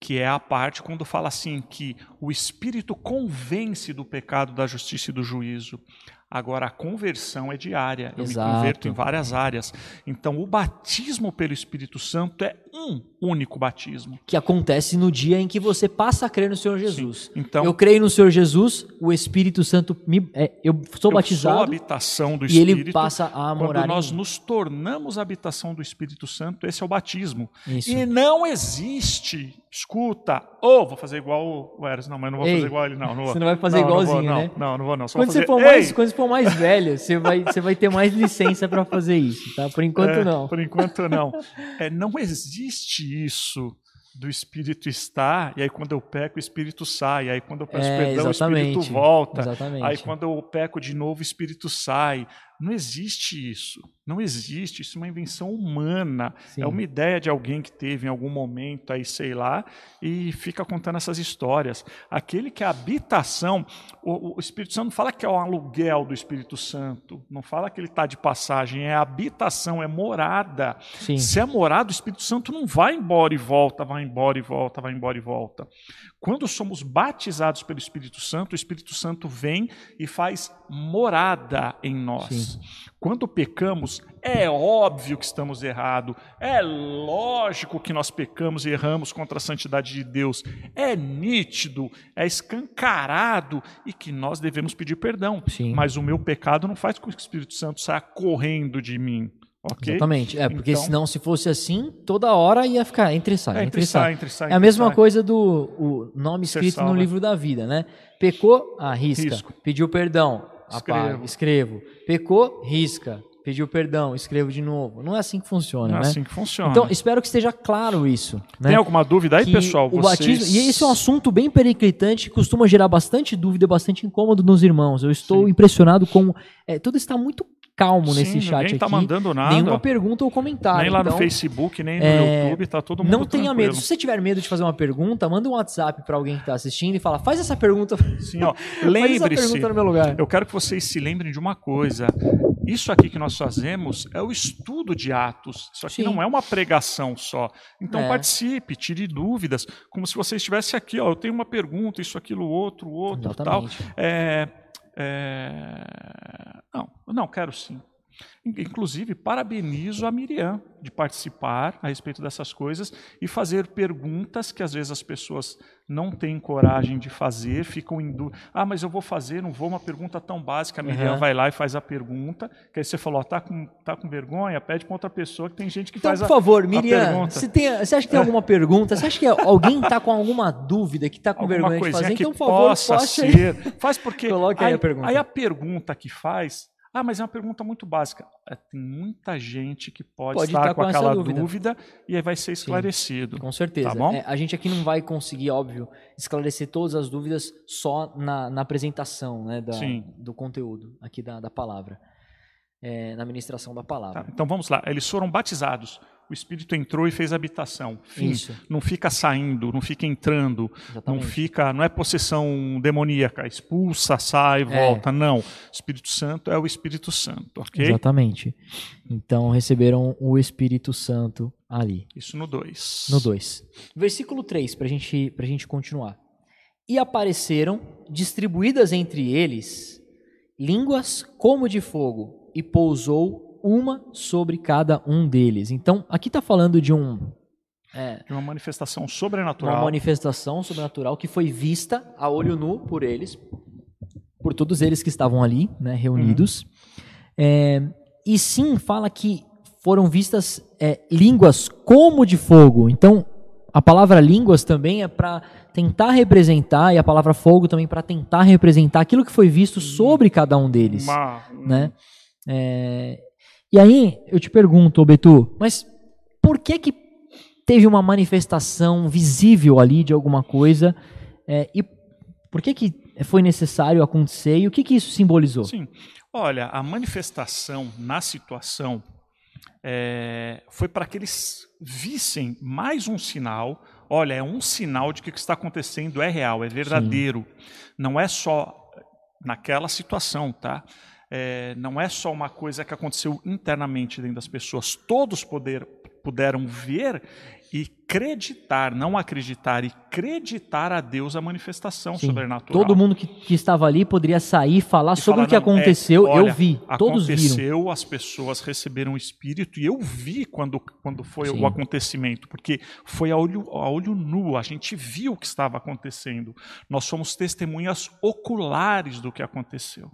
Que é a parte quando fala assim que o Espírito convence do pecado, da justiça e do juízo. Agora, a conversão é diária. Eu Exato. me converto em várias áreas. Então, o batismo pelo Espírito Santo é um único batismo. que acontece no dia em que você passa a crer no Senhor Jesus. Então, eu creio no Senhor Jesus, o Espírito Santo me, é, eu sou eu sou a batizado habitação do e Espírito. ele passa a morar Quando nós nos tornamos a habitação do Espírito Santo, esse é o batismo. Isso. E não existe, escuta, ou vou fazer igual o Eros, não, mas não vou Ei, fazer igual ele, não. não vou. você não vai fazer não, não vou, igualzinho, não, né? Não, não vou, não. Só Quando vou você, fazer, for mais, quando você for mais velho, você vai, você vai ter mais licença para fazer isso, tá? Por enquanto É, não. Por enquanto não. É, não existe existe isso do espírito estar, e aí quando eu peco, o espírito sai, aí quando eu peço É, perdão, o espírito volta. Exatamente. Aí quando eu peco de novo, o espírito sai. Não existe isso. Não existe. Isso é uma invenção humana. Sim. É uma ideia de alguém que teve em algum momento aí, sei lá, e fica contando essas histórias. Aquele que é habitação, o, o Espírito Santo não fala que é o aluguel do Espírito Santo, não fala que ele está de passagem, é habitação, é morada. Sim. Se é morada, o Espírito Santo não vai embora e volta, vai embora e volta, vai embora e volta. Quando somos batizados pelo Espírito Santo, o Espírito Santo vem e faz morada em nós. Sim. Quando pecamos, é óbvio que estamos errados, é lógico que nós pecamos e erramos contra a santidade de Deus, é nítido, é escancarado e que nós devemos pedir perdão. Sim. Mas o meu pecado não faz com que o Espírito Santo saia correndo de mim. Ok? Exatamente. É, porque Então- senão, se fosse assim, toda hora ia ficar entre sai, É, entre sai. sai, entre sai. É a mesma sai. coisa do o nome escrito no livro da vida, né? Pecou, ah, risca. Risco. Pediu perdão, apaga, Escrevo. escrevo. Pecou, risca. Pediu perdão, escrevo de novo. Não é assim que funciona, Não é né? assim que funciona. Então, espero que esteja claro isso. Né? Tem alguma dúvida aí, que pessoal? O Vocês- batismo, e esse é um assunto bem periclitante que costuma gerar bastante dúvida, bastante incômodo nos irmãos. Eu estou Sim. impressionado com. é, tudo está muito calmo Sim, nesse chat tá aqui. mandando nada. Nenhuma pergunta ou comentário. Nem lá no então, Facebook, nem no é, YouTube, tá todo mundo Não tenha tranquilo. medo. Se você tiver medo de fazer uma pergunta, manda um WhatsApp para alguém que está assistindo e fala: faz essa pergunta. Sim, ó, lembre-se, pergunta no meu lugar. eu quero que vocês se lembrem de uma coisa. Isso aqui que nós fazemos é o estudo de Atos. Isso aqui Sim. não é uma pregação só. Então É. participe, tire dúvidas, como se você estivesse aqui. Ó, eu tenho uma pergunta, isso, aquilo, outro, outro, tal. Exatamente. É, é, Não, não, quero sim. In- Inclusive, parabenizo a Miriam de participar a respeito dessas coisas e fazer perguntas que às vezes as pessoas não têm coragem de fazer, ficam em dúvida. Ah, mas eu vou fazer, não vou, uma pergunta tão básica. A Miriam Uhum. vai lá e faz a pergunta, que aí você falou, ó, tá com, tá com vergonha, pede para outra pessoa, que tem gente que Então, faz por a, favor, a Miriam, pergunta. se tem, você acha que tem alguma pergunta? Você acha que alguém está com alguma dúvida, que está com alguma vergonha de fazer? Então, por favor, possa aí. ser. Faz porque. Coloque aí a pergunta. Aí a pergunta que faz. Ah, mas é uma pergunta muito básica. É, tem muita gente que pode, Pode estar estar com, com aquela dúvida. dúvida. e aí vai ser esclarecido. Com certeza. Tá bom? É, a gente aqui não vai conseguir, óbvio, esclarecer todas as dúvidas só na, na apresentação né, da- Sim. do conteúdo aqui da, da palavra, é, na ministração da palavra. Tá, Então vamos lá. Eles foram batizados. O Espírito entrou e fez habitação. Fim. Isso. Não fica saindo, não fica entrando, não Exatamente. fica, não é possessão demoníaca, expulsa, sai, É. volta. Não. Espírito Santo é o Espírito Santo, ok? Exatamente. Então receberam o Espírito Santo ali. Isso no 2. No 2. Versículo 3, para gente, a gente continuar. E apareceram, distribuídas entre eles, línguas como de fogo, e pousou uma sobre cada um deles. Então, aqui está falando de um, é, uma manifestação uma sobrenatural. manifestação sobrenatural que foi vista a olho nu por eles, por todos eles que estavam ali, né, reunidos. É, e sim, fala que foram vistas é, línguas como de fogo. Então, a palavra línguas também é para tentar representar, e a palavra fogo também para tentar representar aquilo que foi visto sobre cada um deles. Uma, um- Né? É, e aí, eu te pergunto, Betu, mas por que que teve uma manifestação visível ali de alguma coisa? é, e por que que foi necessário acontecer? E o que que isso simbolizou? Sim. Olha, a manifestação na situação é, foi para que eles vissem mais um sinal. Olha, é um sinal de que o que está acontecendo é real, é verdadeiro. Não é só naquela situação, tá? É, não é só uma coisa que aconteceu internamente dentro das pessoas. Todos poder, puderam ver e acreditar, não acreditar, e acreditar a Deus a manifestação Sim. sobrenatural. Todo mundo que, que estava ali poderia sair e falar E sobre falar, o que "Não, é, aconteceu. olha, eu vi, todos viram. Aconteceu, as pessoas receberam o Espírito e eu vi quando, quando foi Sim. o acontecimento, porque foi a olho, a olho nu, a gente viu o que estava acontecendo. Nós somos testemunhas oculares do que aconteceu.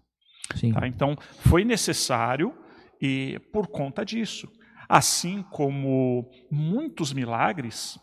Tá? Então, foi necessário e por conta disso. Assim como muitos milagres,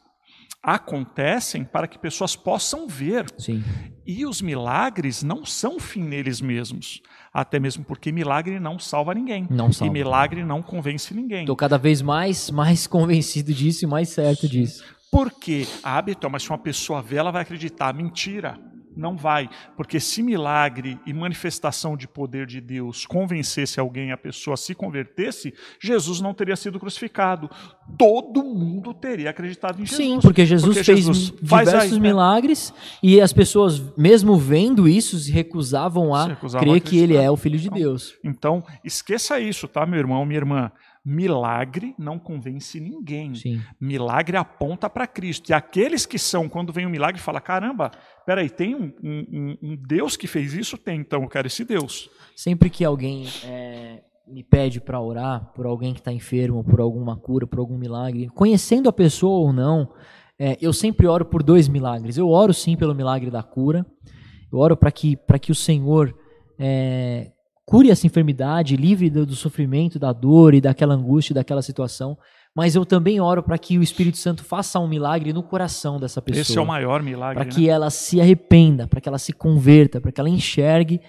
acontecem para que pessoas possam ver. Sim. E os milagres não são fim neles mesmos. Até mesmo porque milagre não salva ninguém. Não salva. E milagre não convence ninguém. Estou cada vez mais, mais convencido disso e mais certo disso. Porque hábito, mas se uma pessoa vê, ela vai acreditar. Mentira. Não vai, porque se milagre e manifestação de poder de Deus convencesse alguém, a pessoa se convertesse, Jesus não teria sido crucificado. Todo mundo teria acreditado em Jesus. Sim, porque Jesus Porque fez Jesus diversos aí, né? milagres e as pessoas, mesmo vendo isso, se recusavam a Se recusavam crer a que ele é o Filho de Deus. Então, esqueça isso, tá, meu irmão, minha irmã? Milagre não convence ninguém. Sim. Milagre aponta para Cristo. E aqueles que são, quando vem um milagre, fala: caramba, peraí, tem um, um- um- Deus que fez isso? Tem, então eu quero esse Deus. Sempre que alguém é, me pede para orar por alguém que está enfermo, por alguma cura, por algum milagre, conhecendo a pessoa ou não, é, eu sempre oro por dois milagres. Eu oro sim pelo milagre da cura. Eu oro para que, que o Senhor é, cure essa enfermidade, livre do, do sofrimento, da dor e daquela angústia, daquela situação. Mas eu também oro para que o Espírito Santo faça um milagre no coração dessa pessoa Esse é o maior milagre. para né? que ela se arrependa, para que ela se converta, para que ela enxergue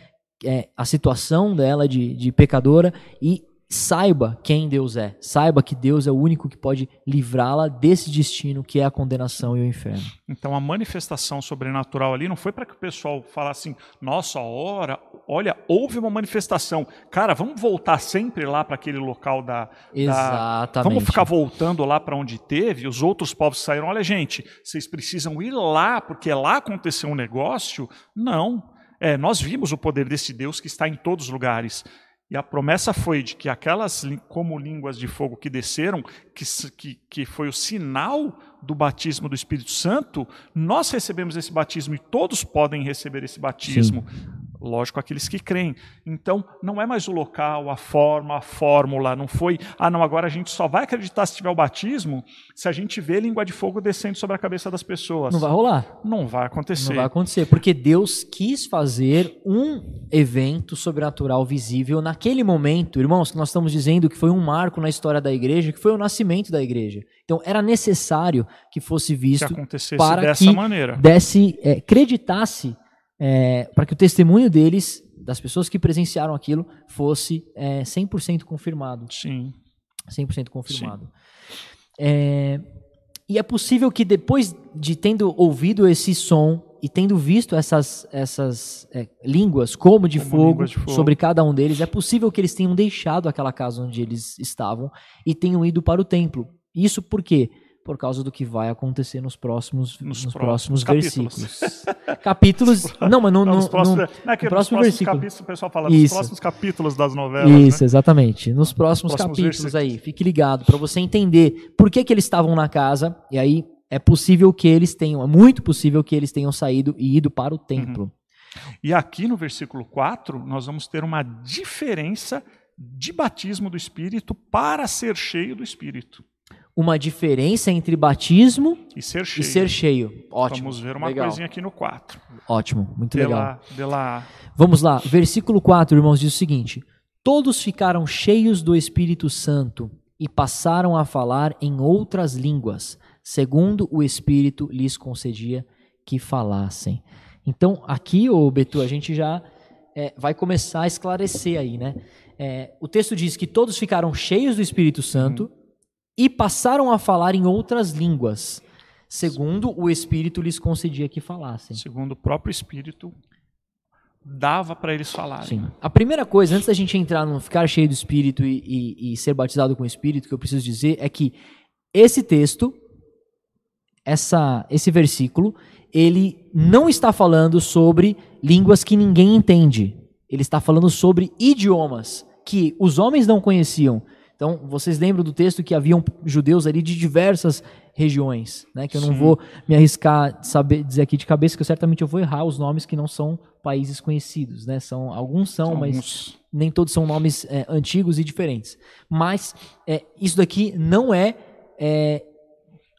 é, a situação dela de, de pecadora e saiba quem Deus é. Saiba que Deus é o único que pode livrá-la desse destino que é a condenação e o inferno. Então a manifestação sobrenatural ali não foi para que o pessoal falasse assim, nossa, ora, olha, houve uma manifestação. Cara, vamos voltar sempre lá para aquele local da, da- Exatamente. Vamos ficar voltando lá para onde teve, os outros povos saíram. Olha, gente, vocês precisam ir lá, porque lá aconteceu um negócio. Não. É, nós vimos o poder desse Deus que está em todos os lugares. E a promessa foi de que aquelas como línguas de fogo que desceram, que, que, que foi o sinal do batismo do Espírito Santo, nós recebemos esse batismo e todos podem receber esse batismo. Lógico, aqueles que creem. Então, não é mais o local, a forma, a fórmula. Não foi, ah, não, agora a gente só vai acreditar se tiver o batismo se a gente vê língua de fogo descendo sobre a cabeça das pessoas. Não vai rolar. Não vai acontecer. Não vai acontecer, porque Deus quis fazer um evento sobrenatural visível naquele momento, irmãos, que nós estamos dizendo que foi um marco na história da igreja, que foi o nascimento da igreja. Então era necessário que fosse que visto acontecesse para dessa que maneira. desse, é, acreditasse, é, para que o testemunho deles, das pessoas que presenciaram aquilo, fosse é, 100% confirmado. Sim. 100% confirmado. É, e é possível que depois de tendo ouvido esse som e tendo visto essas, essas é, línguas como, de, Como fogo de fogo. sobre cada um deles, é possível que eles tenham deixado aquela casa onde eles estavam e tenham ido para o templo. Isso por quê? Por causa do que vai acontecer nos próximos, nos Nos próximos, próximos capítulos. versículos. capítulos. Não, mas no, Não, no, nos próximos, não é que no nos próximo versículo. capítulos o pessoal fala nos Isso. próximos capítulos das novelas, Isso, né? exatamente. Nos próximos, próximos capítulos versículos. aí, fique ligado para você entender por que, que eles estavam na casa. E aí é possível que eles tenham, é muito possível que eles tenham saído e ido para o templo. E aqui no versículo 4, nós vamos ter uma diferença de batismo do Espírito para ser cheio do Espírito. Uma diferença entre batismo E ser e cheio. ser cheio. Ótimo. Vamos ver uma legal. coisinha aqui no 4. Ótimo, muito legal. Pela, pela, Vamos lá, versículo 4, irmãos, diz o seguinte: Todos ficaram cheios do Espírito Santo e passaram a falar em outras línguas, segundo o Espírito lhes concedia que falassem. Então, aqui, ô Betu, a gente já é, vai começar a esclarecer aí, né? É, o texto diz que todos ficaram cheios do Espírito Santo e passaram a falar em outras línguas, segundo o Espírito lhes concedia que falassem. segundo o próprio Espírito, dava para eles falarem. Sim. A primeira coisa, antes da gente entrar no ficar cheio do Espírito e, e- e ser batizado com o Espírito, que eu preciso dizer é que esse texto, essa, esse versículo, ele não está falando sobre línguas que ninguém entende. Ele está falando sobre idiomas que os homens não conheciam. Então, vocês lembram do texto que haviam judeus ali de diversas regiões, né? Que eu não Sim. vou me arriscar saber dizer aqui de cabeça, que eu certamente eu vou errar os nomes que não são países conhecidos, né? São alguns são, mas nem todos são nomes é, antigos e diferentes. Mas é, isso daqui não é, é,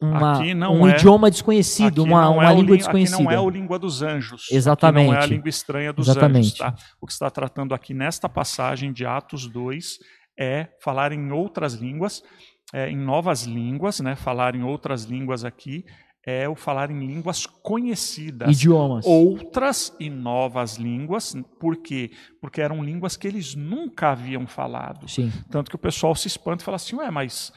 uma- Aqui um é- idioma desconhecido, Aqui uma, uma é o língua Aqui desconhecida. não é o língua dos anjos. Exatamente. Aqui não é a língua estranha dos Exatamente. anjos. Tá? O que está tratando aqui nesta passagem de Atos 2 é falar em outras línguas, é, em novas línguas, né? falar em outras línguas aqui, é o falar em línguas conhecidas. Idiomas. Outras e novas línguas, por quê? Porque eram línguas que eles nunca haviam falado. Sim, Tanto que o pessoal se espanta e fala assim, ué, mas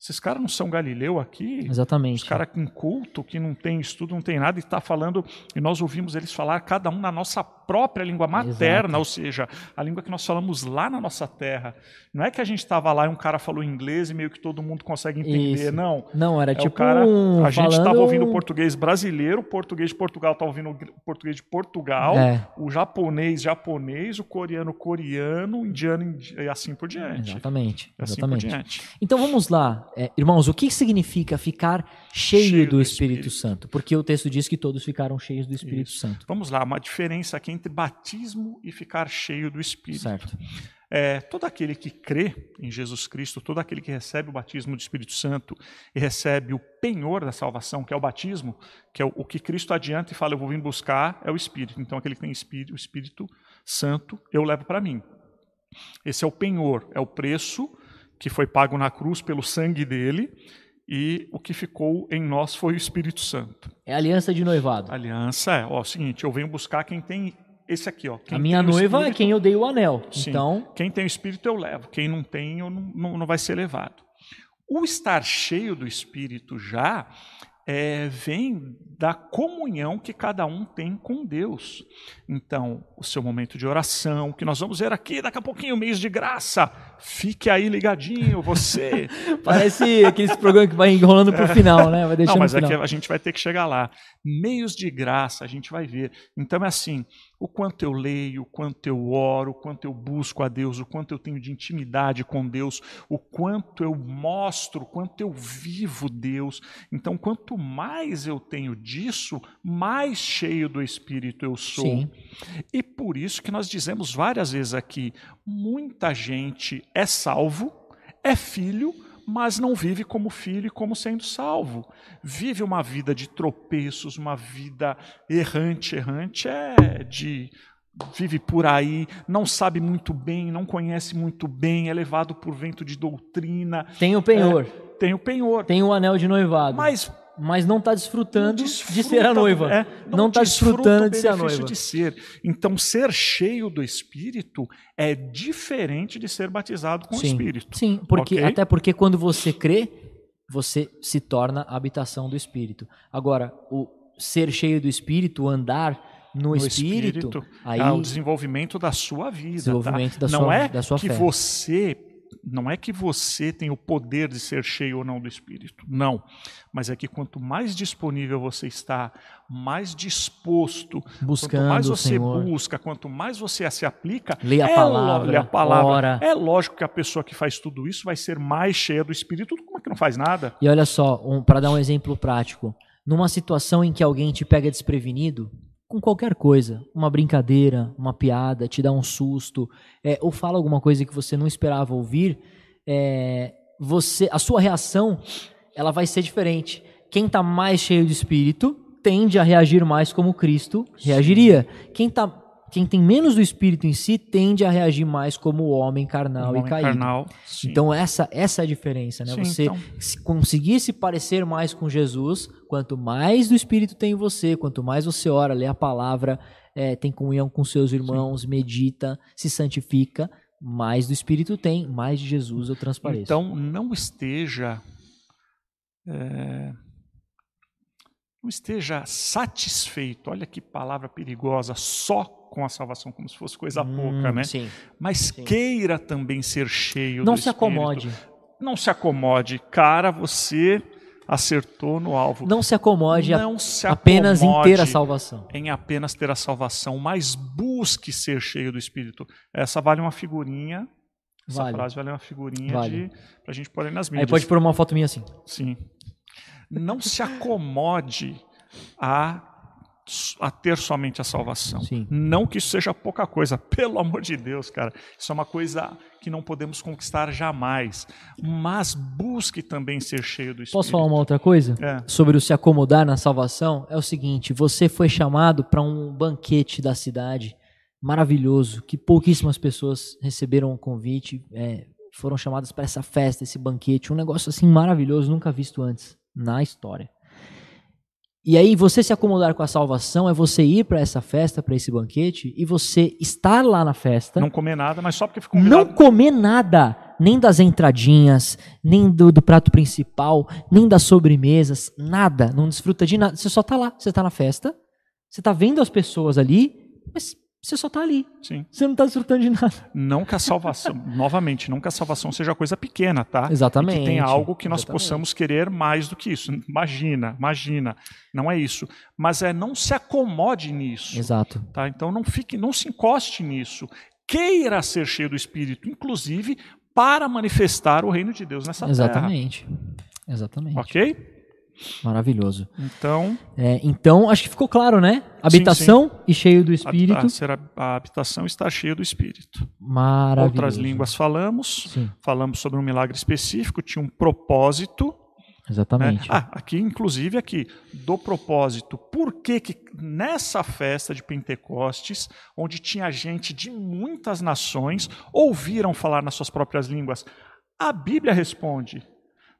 esses caras não são Galileu aqui? exatamente. Os caras com culto, que não tem estudo, não tem nada, e está falando, e nós ouvimos eles falar, cada um na nossa própria língua materna, Exato. ou seja, a língua que nós falamos lá na nossa terra. Não é que a gente estava lá e um cara falou inglês e meio que todo mundo consegue entender, Isso. não. Não, era É tipo cara, a gente estava falando- ouvindo o português brasileiro, o português de Portugal estava ouvindo o português de Portugal, É. o japonês japonês, o coreano coreano, o indiano indi- e assim por diante. Exatamente, E assim por diante. Então vamos lá, É, irmãos, o que significa ficar cheio, Cheio do do Espírito, Espírito. Santo? Porque o texto diz que todos ficaram cheios do Espírito Isso. Santo, Vamos lá, uma diferença aqui entre batismo e ficar cheio do Espírito. certo? É, todo aquele que crê em Jesus Cristo, todo aquele que recebe o batismo do Espírito Santo e recebe o penhor da salvação, que é o batismo, que é o, o que Cristo adianta e fala, eu vou vir buscar, é o Espírito. Então, aquele que tem espírito, o Espírito Santo, eu levo para mim. Esse é o penhor, é o preço que foi pago na cruz pelo sangue dele e o que ficou em nós foi o Espírito Santo. É aliança de noivado. A aliança é, ó, é o seguinte, eu venho buscar quem tem esse aqui, ó. Quem A minha noiva é Espírito- quem eu dei o anel. Sim. Então, Quem tem o Espírito eu levo, quem não tem eu não, não, não vai ser levado. O estar cheio do Espírito já é, vem da comunhão que cada um tem com Deus. Então, o seu momento de oração, que nós vamos ver aqui daqui a pouquinho, mês de graça. Fique aí ligadinho, você. parece aqueles programas que vai enrolando pro final, né? Vai deixando Não, mas é que a gente vai ter que chegar lá. Meios de graça, a gente vai ver. Então é assim: o quanto eu leio, o quanto eu oro, o quanto eu busco a Deus, o quanto eu tenho de intimidade com Deus, o quanto eu mostro, o quanto eu vivo Deus. Então, quanto mais eu tenho disso, mais cheio do Espírito eu sou. Sim. E por isso que nós dizemos várias vezes aqui: muita gente é salvo, é filho, mas não vive como filho e como sendo salvo. Vive uma vida de tropeços, uma vida errante. Errante é de. Vive por aí, não sabe muito bem, não conhece muito bem, é levado por vento de doutrina, Tem o penhor, tem o penhor. tem o anel de noivado. Mas mas não está desfrutando não de ser a desfruta- noiva. é, não está desfruta desfrutando o de ser a noiva. de ser. Então, ser cheio do Espírito é diferente de ser batizado com o Sim. Espírito. Sim, porque, Ok? até porque quando você crê, você se torna a habitação do Espírito. Agora, o ser cheio do Espírito, o andar no, No Espírito, aí é o desenvolvimento da sua vida. Desenvolvimento tá? da não sua- é da sua que fé. você não é que você tem o poder de ser cheio ou não do Espírito. Não. Mas é que quanto mais disponível você está, mais disposto, Buscando quanto mais você Senhor. busca, quanto mais você se aplica, Lê a é palavra, lê a palavra. ora. É lógico que a pessoa que faz tudo isso vai ser mais cheia do Espírito, como é que não faz nada? E olha só, um, para dar um exemplo prático, numa situação em que alguém te pega desprevenido, com qualquer coisa, uma brincadeira, uma piada, te dá um susto, é, ou fala alguma coisa que você não esperava ouvir, é, você, a sua reação, ela vai ser diferente. Quem está mais cheio de espírito tende a reagir mais como Cristo reagiria. Quem tá quem tem menos do espírito em si tende a reagir mais como o homem carnal e homem caído. carnal, sim. Então essa essa é a diferença, né? Sim, você então. se conseguir se parecer mais com Jesus, quanto mais do Espírito tem em você, quanto mais você ora, lê a palavra, é, tem comunhão com seus irmãos, medita, se santifica, mais do Espírito tem, mais de Jesus eu transpareço. Então, não esteja. é, não esteja satisfeito, olha que palavra perigosa, só com a salvação, como se fosse coisa Hum, pouca, né? Sim. Mas sim. queira também ser cheio Não se Espírito. acomode. Não se acomode. Cara, você acertou no alvo. Não se acomode a- Não se apenas em acomode ter a salvação. em apenas ter a salvação, mas busque ser cheio do Espírito. Essa vale uma figurinha. Essa Vale. frase vale uma figurinha Vale. de pra gente pôr aí nas Aí mídias. pode pôr uma foto minha assim. Sim. Não se acomode a, a ter somente a salvação. Sim. Não que isso seja pouca coisa, pelo amor de Deus, cara. Isso é uma coisa que não podemos conquistar jamais. Mas busque também ser cheio do Espírito. Posso falar uma outra coisa? É. Sobre o se acomodar na salvação? É o seguinte: você foi chamado para um banquete da cidade maravilhoso, que pouquíssimas pessoas receberam o convite, é, foram chamadas para essa festa, esse banquete, um negócio assim maravilhoso, nunca visto antes na história. E aí você se acomodar com a salvação é você ir para essa festa, para esse banquete e você estar lá na festa, Não comer nada, mas só porque ficou não comer nada, nem das entradinhas, nem do, do prato principal, nem das sobremesas, nada, não desfruta de nada. Você só tá lá, você tá na festa, você tá vendo as pessoas ali, mas você só tá ali. Sim. Você não tá desfrutando de nada. Não que a salvação, novamente, não que a salvação seja coisa pequena, tá? Exatamente. E que tenha algo que nós Exatamente. possamos querer mais do que isso. Imagina, imagina. Não é isso. Mas é não se acomode nisso. Exato. Tá? Então não fique, não se encoste nisso. Queira ser cheio do Espírito, inclusive para manifestar o reino de Deus nessa Exatamente. Exatamente. terra. Ok? Maravilhoso. Então, É, então, acho que ficou claro, né? Habitação e cheio do a, Espírito. a, ser- a habitação está cheia do Espírito. Maravilhoso. Outras línguas falamos. Sim, Falamos sobre um milagre específico, tinha um propósito. né? exatamente. Ah, aqui, inclusive, aqui, do propósito. Por que, que nessa festa de Pentecostes, onde tinha gente de muitas nações, ouviram falar nas suas próprias línguas? A Bíblia responde.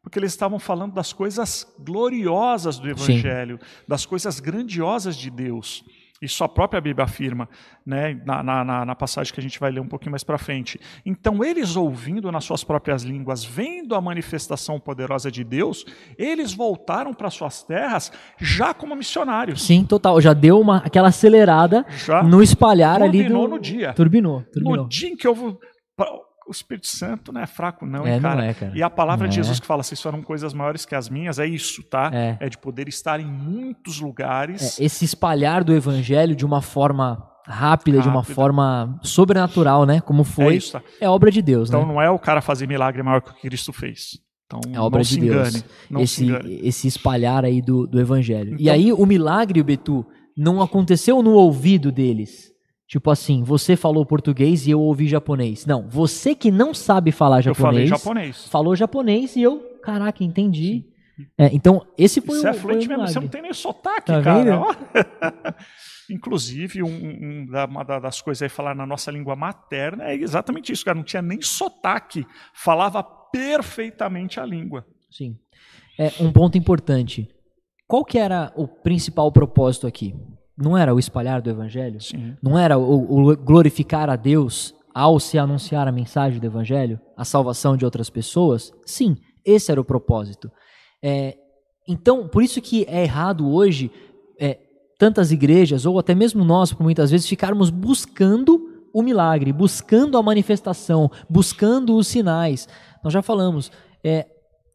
Porque eles estavam falando das coisas gloriosas do Evangelho, das coisas grandiosas de Deus. Isso a própria Bíblia afirma, né, na, na- na- na passagem que a gente vai ler um pouquinho mais para frente. Então, eles ouvindo nas suas próprias línguas, vendo a manifestação poderosa de Deus, eles voltaram para suas terras já como missionários. Sim, total. Já deu uma, aquela acelerada Já no espalhar ali do... turbinou no dia. Turbinou, turbinou. No dia em que houve. O Espírito Santo não é fraco, não, É, cara? não é, cara. E a palavra de Não é. Jesus que fala, vocês foram coisas maiores que as minhas, é isso, tá? É. de poder estar em muitos lugares. É, esse espalhar do evangelho de uma forma rápida, de uma Rápida. forma sobrenatural, né? Como É foi, é, isso, tá? obra de Deus, Então né? não é o cara fazer milagre maior que o que Cristo fez. Então É obra de Deus. engane. Não se esse, engane. esse espalhar aí do, do evangelho. e Então- aí o milagre, Betu, não aconteceu no ouvido deles. Tipo assim, você falou português e eu ouvi japonês. Não, você que não sabe falar Eu falei japonês, japonês. falou japonês e eu, caraca, entendi. É, então, esse foi Isso o, é o fluente mesmo, você não tem nem sotaque, Tá cara. Inclusive, um, um uma da- das coisas aí falar na nossa língua materna é exatamente isso, cara. Não tinha nem sotaque. Falava perfeitamente a língua. Sim. É, um ponto importante. Qual que era o principal propósito aqui? Não era o espalhar do evangelho? Sim. Não era o, o glorificar a Deus ao se anunciar a mensagem do evangelho, a salvação de outras pessoas? Sim, esse era o propósito. É, então, por isso que é errado hoje é, tantas igrejas, ou até mesmo nós, por muitas vezes, ficarmos buscando o milagre, buscando a manifestação, buscando os sinais. Nós já falamos, é,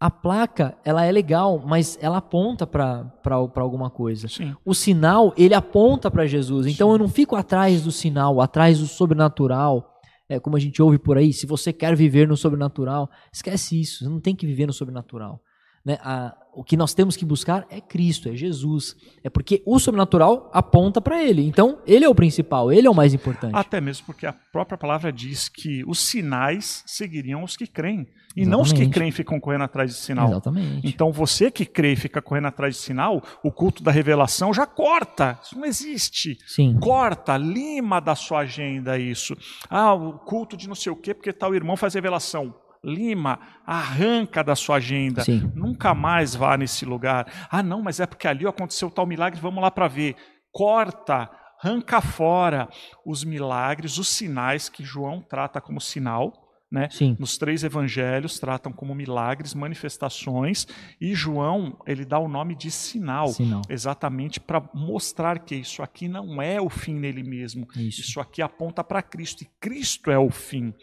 a placa ela é legal, mas ela aponta para alguma coisa. Sim. O sinal, ele aponta para Jesus. Então eu não fico atrás do sinal, atrás do sobrenatural. É, como a gente ouve por aí, se você quer viver no sobrenatural, esquece isso. Você não tem que viver no sobrenatural. Né? A- o que nós temos que buscar é Cristo, é Jesus. É porque o sobrenatural aponta para Ele. Então, Ele é o principal, Ele é o mais importante. Até mesmo porque a própria palavra diz que os sinais seguiriam os que creem. E não os que Exatamente. creem ficam correndo atrás de sinal. Exatamente. Então você que crê e fica correndo atrás de sinal, o culto da revelação já corta. Isso não existe. Sim. Corta, lima da sua agenda isso. Ah, o culto de não sei o quê, porque tal irmão faz revelação. Lima, arranca da sua agenda. Sim. Nunca mais vá nesse lugar. Ah, não, mas é porque ali aconteceu tal milagre, vamos lá para ver. Corta, arranca fora os milagres, os sinais que João trata como sinal. Né? Sim. Nos três evangelhos tratam como milagres, manifestações, e João ele dá o nome de sinal, Sinal. exatamente para mostrar que isso aqui não é o fim nele mesmo. Isso. Isso aqui aponta para Cristo, e Cristo é o fim.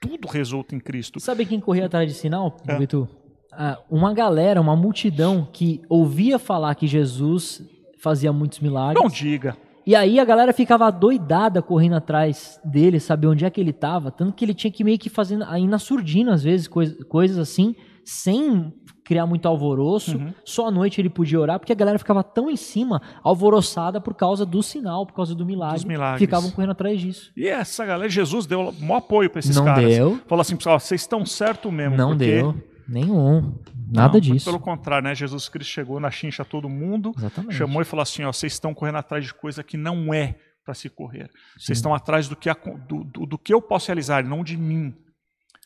Tudo resulta em Cristo. Sabe quem corria atrás de sinal, É. Vitor? Ah, uma galera, uma multidão que ouvia falar que Jesus fazia muitos milagres. Não diga. E aí a galera ficava doidada correndo atrás dele, saber onde é que ele estava, tanto que ele tinha que meio que fazer aí na surdina às vezes, coisa- coisas assim, sem criar muito alvoroço. Uhum. Só à noite ele podia orar, porque a galera ficava tão em cima, alvoroçada por causa do sinal, por causa do milagre. Dos milagres. Ficavam correndo atrás disso. E essa galera, Jesus deu maior apoio para esses Não caras. deu. Falou assim, pessoal, vocês estão certo mesmo. Não porque... deu. Nenhum. Nada Não, disso. Pelo contrário, né? Jesus Cristo chegou na chincha todo mundo, Exatamente. chamou e falou assim: ó, vocês estão correndo atrás de coisa que não é para se correr. Sim. Vocês estão atrás do que, do, do, do que eu posso realizar, não de mim.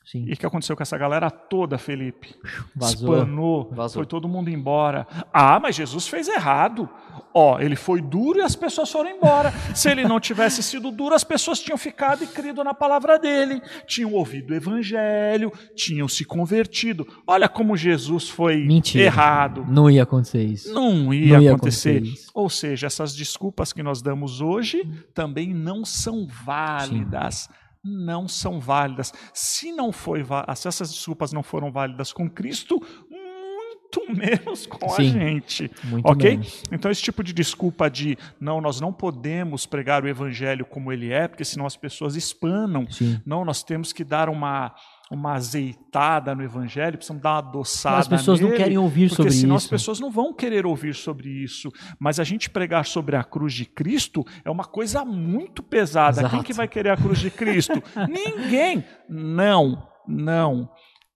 Sim. E o que aconteceu com essa galera toda, Felipe? Vazou. Espanou, Vazou. foi todo mundo embora. Ah, mas Jesus fez errado. Ó, ele foi duro e as pessoas foram embora. Se ele não tivesse sido duro, as pessoas tinham ficado e crido na palavra dele, tinham ouvido o evangelho, tinham se convertido. Olha como Jesus foi Mentira. errado. Não ia acontecer isso. Não ia, Não ia acontecer. acontecer. Ou seja, essas desculpas que nós damos hoje também não são válidas. Não são válidas. Se não foi, se essas desculpas não foram válidas com Cristo, muito menos com a Sim. gente. Muito Ok? menos. Então, esse tipo de desculpa de não, nós não podemos pregar o evangelho como ele é, porque senão as pessoas espanam. Sim. Não, nós temos que dar uma, uma azeitada no evangelho, precisamos dar uma adoçada. As pessoas não nele, querem ouvir porque sobre senão as isso. pessoas não vão querer ouvir sobre isso. Mas a gente pregar sobre a cruz de Cristo é uma coisa muito pesada. Quem Exato. que vai querer a cruz de Cristo? Ninguém. Não, não.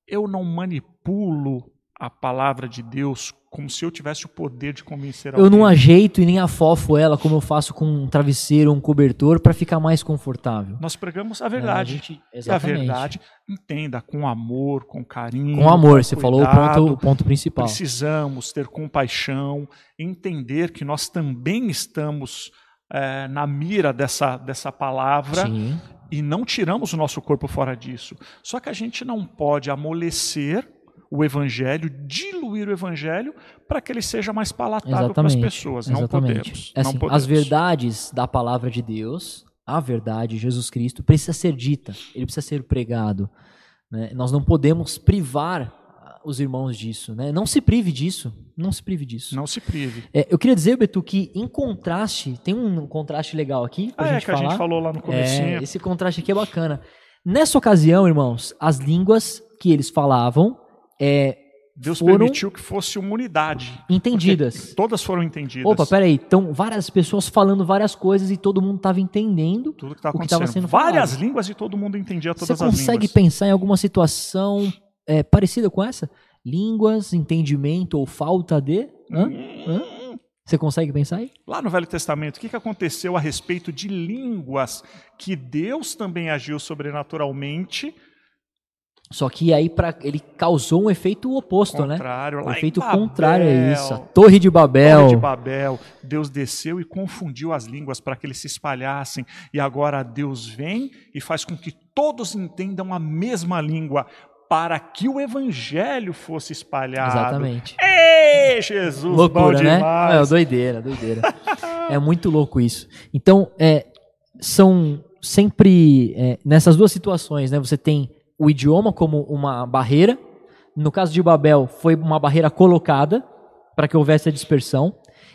Eu não manipulo a palavra de Deus como se eu tivesse o poder de convencer Eu alguém. não ajeito e nem afofo ela como eu faço com um travesseiro, um cobertor, para ficar mais confortável. Nós pregamos a É, verdade. a gente- E a exatamente. verdade, entenda, com amor, com carinho. Com amor, com você falou o ponto, o ponto principal. Precisamos ter compaixão, entender que nós também estamos eh, na mira dessa, dessa palavra Sim, e não tiramos o nosso corpo fora disso. Só que a gente não pode amolecer o evangelho, diluir o evangelho para que ele seja mais palatável para as pessoas. Não podemos. É não assim, podemos. As verdades da palavra de Deus, a verdade, Jesus Cristo, precisa ser dita, ele precisa ser pregado. né? Nós não podemos privar os irmãos disso. Né? Não se prive disso. Não se prive disso. Não se prive. É, eu queria dizer, Beto, que em contraste, tem um contraste legal aqui pra Ah, é gente que a falar. gente falou lá no É, comecinho. esse contraste aqui é bacana. Nessa ocasião, irmãos, as línguas que eles falavam é, Deus foram permitiu que fosse uma unidade. entendidas. Todas foram entendidas. Opa, peraí. Então, várias pessoas falando várias coisas e todo mundo estava entendendo. Tudo que está o que acontecendo. sendo Várias falado. línguas e todo mundo entendia todas Você as consegue línguas. pensar em alguma situação é, parecida com essa? Línguas, entendimento ou falta de? Hã? Hã? Você consegue pensar aí? Lá no Velho Testamento, o que aconteceu a respeito de línguas que Deus também agiu sobrenaturalmente? Só que aí pra, ele causou um efeito oposto, né? contrário, O lá em efeito Babel, contrário a isso. A Torre de Babel. Torre de Babel, Deus desceu e confundiu as línguas para que eles se espalhassem. E agora Deus vem e faz com que todos entendam a mesma língua para que o evangelho fosse espalhado. Exatamente. Ei, Jesus, Loucura, né? É, doideira, doideira. é muito louco isso. Então, é, são sempre é, nessas duas situações, né? Você tem o idioma como uma barreira. No caso de Babel, foi uma barreira colocada para que houvesse a dispersão.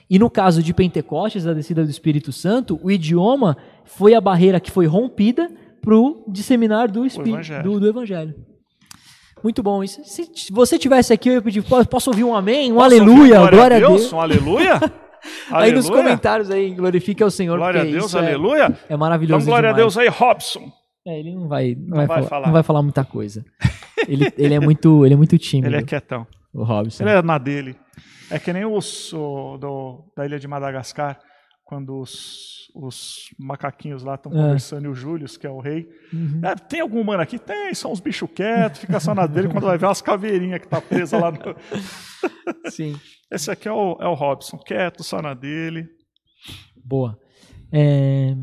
E no caso de Pentecostes, a descida do Espírito Santo, o idioma foi a barreira que foi rompida para o disseminar do, espí- evangelho. do, do evangelho. Muito bom. isso. Se você tivesse aqui, eu ia pedir, "Po- posso ouvir um amém? Um Posso aleluia, um glória a Deus. Um aleluia? Aí nos comentários aí, glorifique ao Senhor. Glória a Deus, é- aleluia. É, maravilhoso Então, glória a demais. Deus aí, Robson. É, ele não vai, não, vai, vai falar, falar. não vai falar muita coisa. ele, ele é muito, ele é muito tímido, Ele é quietão. o Robson. Ele é na dele. É que nem os o, do, da ilha de Madagascar, quando os, os macaquinhos lá estão É. conversando e o Júlio, que é o rei. Uhum. É, tem algum humano aqui? Tem, são uns bichos quietos, fica só na dele quando vai ver umas caveirinhas que tá presa lá no. Sim. Esse aqui é o, é o Robson, quieto, só na dele. Boa. É,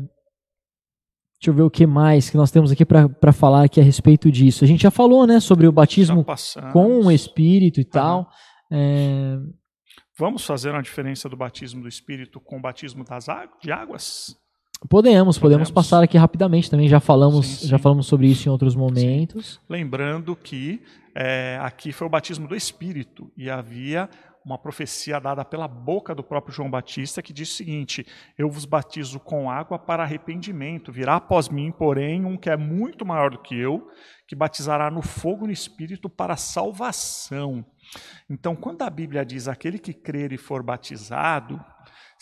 Deixa eu ver o que mais que nós temos aqui para falar aqui a respeito disso. A gente já falou, né, sobre o batismo com o Espírito e tal. É, Vamos fazer uma diferença do batismo do Espírito com o batismo das águas, de águas? Podemos, podemos, Podemos. passar aqui rapidamente também. Já falamos, Sim, sim. já falamos sobre isso em outros momentos. Lembrando que é, aqui foi o batismo do Espírito e havia uma profecia dada pela boca do próprio João Batista que diz o seguinte: Eu vos batizo com água para arrependimento. Virá após mim, porém, um que é muito maior do que eu, que batizará no fogo e no Espírito para salvação. Então, quando a Bíblia diz aquele que crer e for batizado,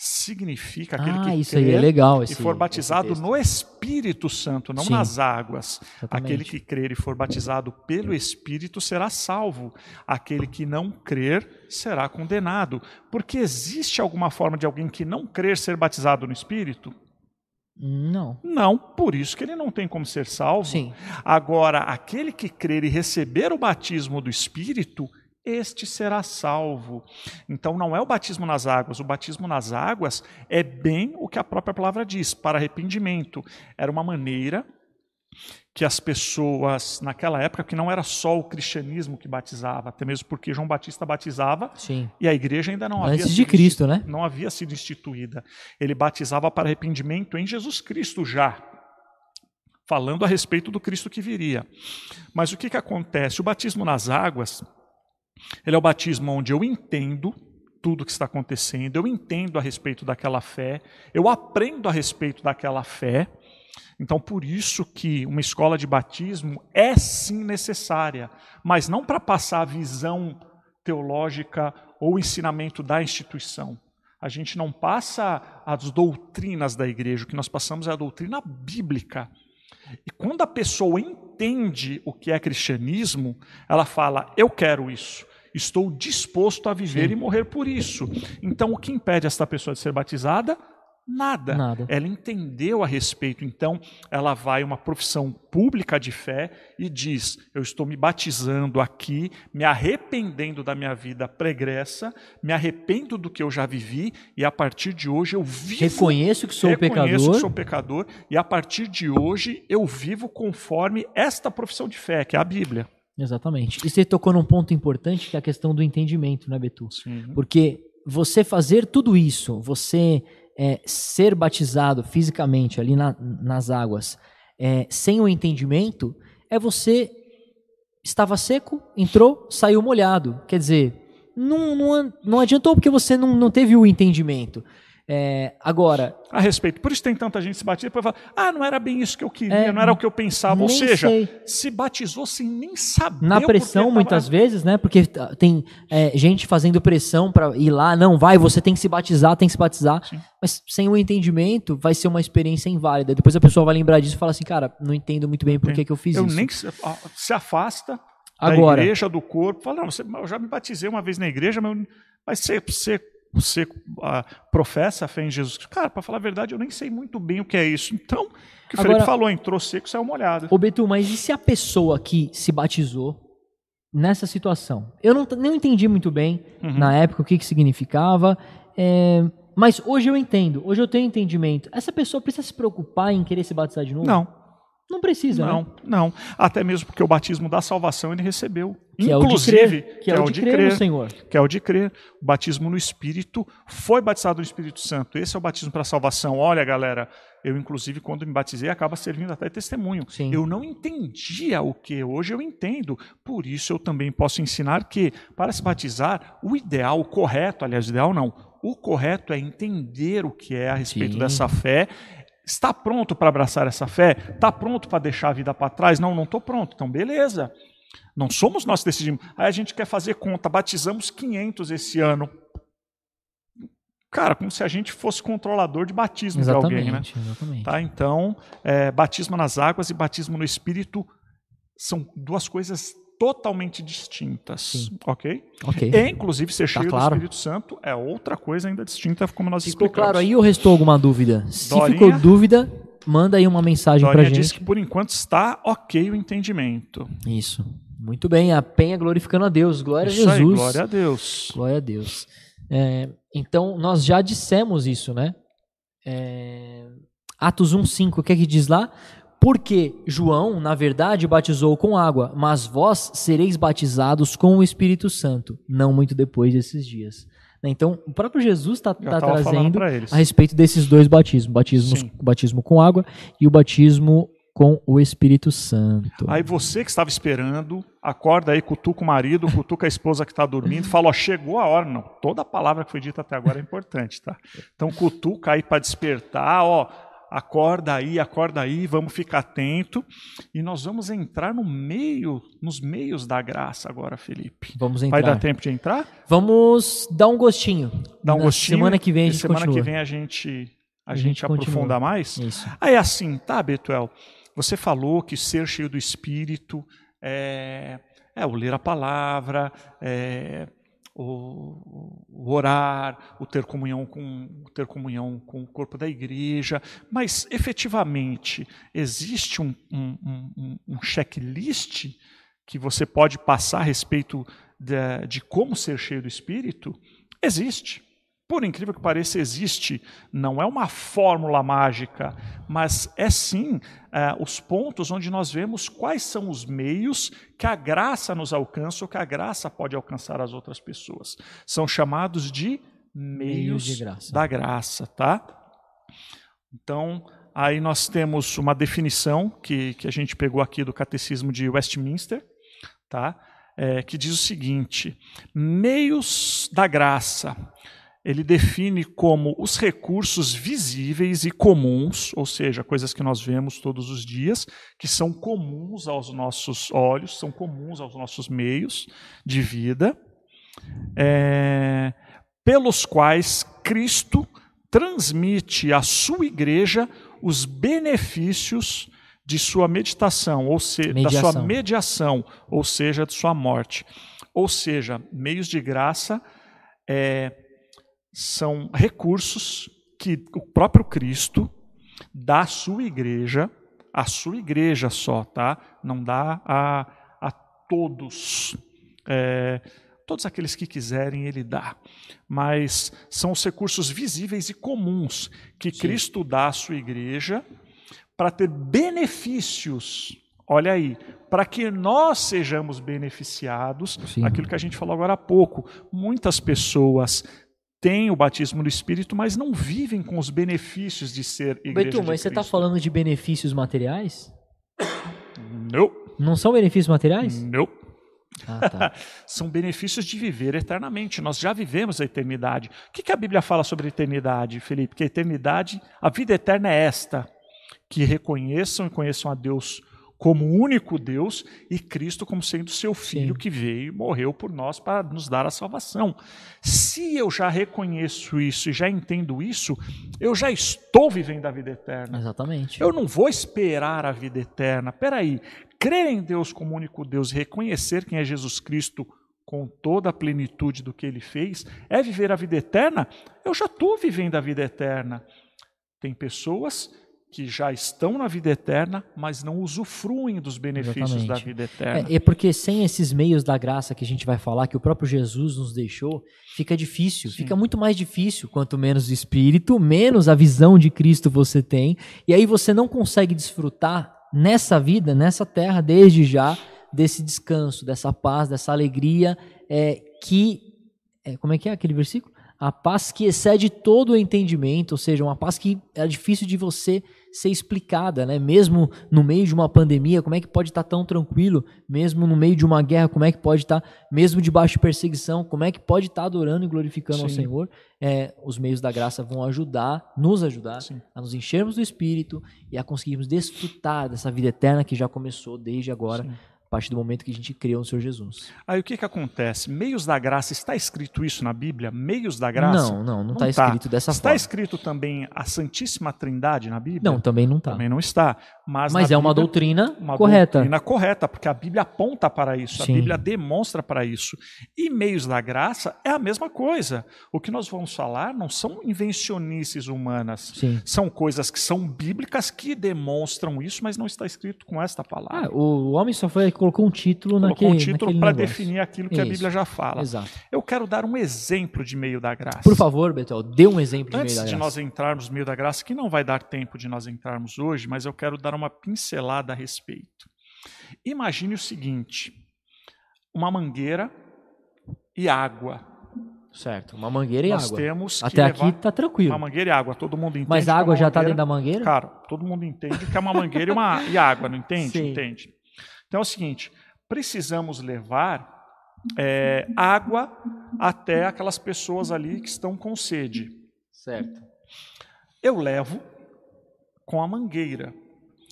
significa aquele ah, que isso é crer legal. e Esse, for esse batizado no Espírito Santo, não Sim. nas águas. Exatamente. Aquele que crer e for batizado pelo Espírito será salvo. Aquele que não crer será condenado. Porque existe alguma forma de alguém que não crer ser batizado no Espírito? Não. Não, por isso que ele não tem como ser salvo. Sim. Agora, aquele que crer e receber o batismo do Espírito, este será salvo. Então, não é o batismo nas águas. O batismo nas águas é bem o que a própria palavra diz, para arrependimento. Era uma maneira que as pessoas, naquela época, que não era só o cristianismo que batizava, até mesmo porque João Batista batizava Sim. e a igreja ainda não Antes havia de sido Cristo, né? não havia sido instituída. Ele batizava para arrependimento em Jesus Cristo já, falando a respeito do Cristo que viria. Mas o que, que acontece? O batismo nas águas, ele é o batismo onde eu entendo tudo o que está acontecendo, eu entendo a respeito daquela fé, eu aprendo a respeito daquela fé. Então, por isso que uma escola de batismo é sim necessária, mas não para passar a visão teológica ou ensinamento da instituição. A gente não passa as doutrinas da igreja, o que nós passamos é a doutrina bíblica. E quando a pessoa entende o que é cristianismo, ela fala: Eu quero isso, estou disposto a viver Sim. e morrer por isso. Então, o que impede esta pessoa de ser batizada? Nada. Nada. Ela entendeu a respeito, então ela vai a uma profissão pública de fé e diz: Eu estou me batizando aqui, me arrependendo da minha vida pregressa, me arrependo do que eu já vivi e a partir de hoje eu vivo. Reconheço que sou reconheço pecador. que sou pecador e a partir de hoje eu vivo conforme esta profissão de fé, que é a Bíblia. Exatamente. E você tocou num ponto importante que é a questão do entendimento, né, Betu? Sim. Porque você fazer tudo isso, você é, ser batizado fisicamente ali na- nas águas, é, sem o entendimento, é você estava seco, entrou, saiu molhado. Quer dizer, não, não, não adiantou porque você não, não teve o entendimento. É, agora, A respeito. Por isso tem tanta gente se batiza e depois fala: ah, não era bem isso que eu queria, É, não era o que eu pensava. Ou seja, sei. se batizou sem nem saber. na pressão, muitas tava- vezes, né? Porque tem é, gente fazendo pressão para ir lá, não, vai, você tem que se batizar, tem que se batizar. Sim. Mas sem o entendimento, vai ser uma experiência inválida. Depois a pessoa vai lembrar disso e fala assim, cara, não entendo muito bem por que, que eu fiz Eu isso. nem se, se afasta Agora, da igreja, do corpo. Fala, não, você- eu já me batizei uma vez na igreja, mas, mas você, você, você ah, professa a fé em Jesus Cristo. Cara, para falar a verdade, eu nem sei muito bem o que é isso. Então, o que o Felipe Agora- falou, entrou seco, saiu molhado. Ô Betu, mas e se a pessoa que se batizou nessa situação? Eu não, não entendi muito bem Uhum. na época o que, que significava, é, mas hoje eu entendo, hoje eu tenho entendimento. Essa pessoa precisa se preocupar em querer se batizar de novo? Não, Não precisa, né? não, não. Até mesmo porque o batismo da salvação ele recebeu. Que é Inclusive, crer, que é o de crer no Senhor. que é o de crer. O batismo no Espírito foi batizado no Espírito Santo. Esse é o batismo para a salvação. Olha, galera, eu inclusive quando me batizei acaba servindo até testemunho. Sim. Eu não entendia o que hoje eu entendo. Por isso eu também posso ensinar que para se batizar, o ideal, o correto, aliás, o ideal não, o correto é entender o que é a respeito Sim. dessa fé. Está pronto para abraçar essa fé? Está pronto para deixar a vida para trás? Não, não estou pronto. Então, beleza. Não somos nós que decidimos. Aí a gente quer fazer conta, batizamos 500 esse ano. Cara, como se a gente fosse controlador de batismo de alguém, né? Exatamente, exatamente. Tá? Então, é, batismo nas águas e batismo no Espírito são duas coisas totalmente distintas, Sim. ok? Ok. E, inclusive, ser Tá cheio claro. do Espírito Santo é outra coisa ainda distinta, como nós Ficou explicamos. claro aí ou restou alguma dúvida? Se Dorinha? ficou dúvida, manda aí uma mensagem pra Dorinha gente. disse que, por enquanto, está ok o entendimento. Isso. Muito bem, a Penha glorificando a Deus. Glória Isso a aí, Jesus. glória a Deus. Glória a Deus. É, então, nós já dissemos isso, né? É, Atos 1,5, o que é que diz lá? Porque João, na verdade, batizou com água, mas vós sereis batizados com o Espírito Santo, não muito depois desses dias. Né? Então, o próprio Jesus está estava falando trazendo a respeito desses dois batismos: batismo, batismo com água e o batismo com o Espírito Santo. Aí você que estava esperando, acorda aí, cutuca o marido, cutuca a esposa que está dormindo, fala, ó, chegou a hora. Não, toda palavra que foi dita até agora é importante, tá? Então cutuca aí para despertar, ó, acorda aí, acorda aí, vamos ficar atento. E nós vamos entrar no meio, nos meios da graça agora, Felipe. Vamos Vai entrar. dar tempo de entrar? Vamos dar um gostinho. Dá um Na gostinho. Semana que vem a gente semana continua. que vem a gente, a A gente, gente aprofunda mais. Isso. Aí assim, tá, Betuel? Você falou que ser cheio do Espírito é, é o ler a palavra, é o, o, orar, o ter comunhão com o ter comunhão com o corpo da igreja, mas efetivamente existe um, um, um, um checklist que você pode passar a respeito de, de como ser cheio do Espírito? Existe. Por incrível que pareça, existe. Não é uma fórmula mágica, mas é sim é, os pontos onde nós vemos quais são os meios que a graça nos alcança ou que a graça pode alcançar as outras pessoas. São chamados de meios, meios de graça. da graça, tá? Então, aí nós temos uma definição que, que a gente pegou aqui do Catecismo de Westminster, tá? É, que diz o seguinte: meios da graça ele define como os recursos visíveis e comuns, ou seja, coisas que nós vemos todos os dias, que são comuns aos nossos olhos, são comuns aos nossos meios de vida, é, pelos quais Cristo transmite à sua igreja os benefícios de sua meditação, ou seja, da sua mediação, ou seja, de sua morte. Ou seja, meios de graça é, são recursos que o próprio Cristo dá à sua igreja, à sua igreja só, tá? Não dá a, a todos. É, todos aqueles que quiserem, ele dá. Mas são os recursos visíveis e comuns que Sim. Cristo dá à sua igreja para ter benefícios. Olha aí, para que nós sejamos beneficiados, Sim. aquilo que a gente falou agora há pouco. Muitas pessoas têm o batismo no Espírito, mas não vivem com os benefícios de ser igreja Beto, mas você está falando de benefícios materiais? Não. Não são benefícios materiais? Não. Ah, tá. são benefícios de viver eternamente. Nós já vivemos a eternidade. O que, que a Bíblia fala sobre a eternidade, Felipe? Que a eternidade, a vida eterna é esta: que reconheçam e conheçam a Deus como único Deus e Cristo como sendo seu filho Sim. que veio e morreu por nós para nos dar a salvação. Se eu já reconheço isso e já entendo isso, eu já estou vivendo a vida eterna. Exatamente. Eu não vou esperar a vida eterna. Peraí, crer em Deus como único Deus e reconhecer quem é Jesus Cristo com toda a plenitude do que ele fez, é viver a vida eterna? Eu já estou vivendo a vida eterna. Tem pessoas que já estão na vida eterna, mas não usufruem dos benefícios Exatamente. da vida eterna. É, é, porque sem esses meios da graça que a gente vai falar, que o próprio Jesus nos deixou, fica difícil. Sim. Fica muito mais difícil. Quanto menos espírito, menos a visão de Cristo você tem. E aí você não consegue desfrutar nessa vida, nessa terra, desde já, desse descanso, dessa paz, dessa alegria é, que. É, como é que é aquele versículo? A paz que excede todo o entendimento, ou seja, uma paz que é difícil de você ser explicada, né? Mesmo no meio de uma pandemia, como é que pode estar tão tranquilo? Mesmo no meio de uma guerra, como é que pode estar, mesmo debaixo de perseguição, como é que pode estar adorando e glorificando Sim. ao Senhor? É, os meios da graça vão ajudar, nos ajudar Sim. a nos enchermos do Espírito e a conseguirmos desfrutar dessa vida eterna que já começou desde agora. Sim a partir do momento que a gente criou no Senhor Jesus. Aí o que, que acontece? Meios da graça, está escrito isso na Bíblia? Meios da graça? Não, não, não está escrito dessa está forma. Está escrito também a Santíssima Trindade na Bíblia? Não, também não está. Também não está. Mas, Mas é Bíblia, uma doutrina uma correta. doutrina correta, porque a Bíblia aponta para isso, Sim. a Bíblia demonstra para isso. E meios da graça é a mesma coisa. O que nós vamos falar não são invencionices humanas. Sim. São coisas que são bíblicas que demonstram isso, mas não está escrito com esta palavra. Ah, o homem só foi colocou um título naquele, um título para definir aquilo que isso. a Bíblia já fala. Exato. Eu quero dar um exemplo de meio da graça. Por favor, Betel, dê um exemplo de Antes meio da graça. Antes de nós entrarmos no meio da graça, que não vai dar tempo de nós entrarmos hoje, mas eu quero dar uma pincelada a respeito. Imagine o seguinte: uma mangueira e água. Certo, uma mangueira e Nós água. Temos Até aqui está tranquilo. Uma mangueira e água, todo mundo entende. Mas a água é já está dentro da mangueira? Cara, todo mundo entende que é uma mangueira e, uma, e água, não entende? Sim. Entende. Então é o seguinte: precisamos levar é, água até aquelas pessoas ali que estão com sede. Certo. Eu levo com a mangueira.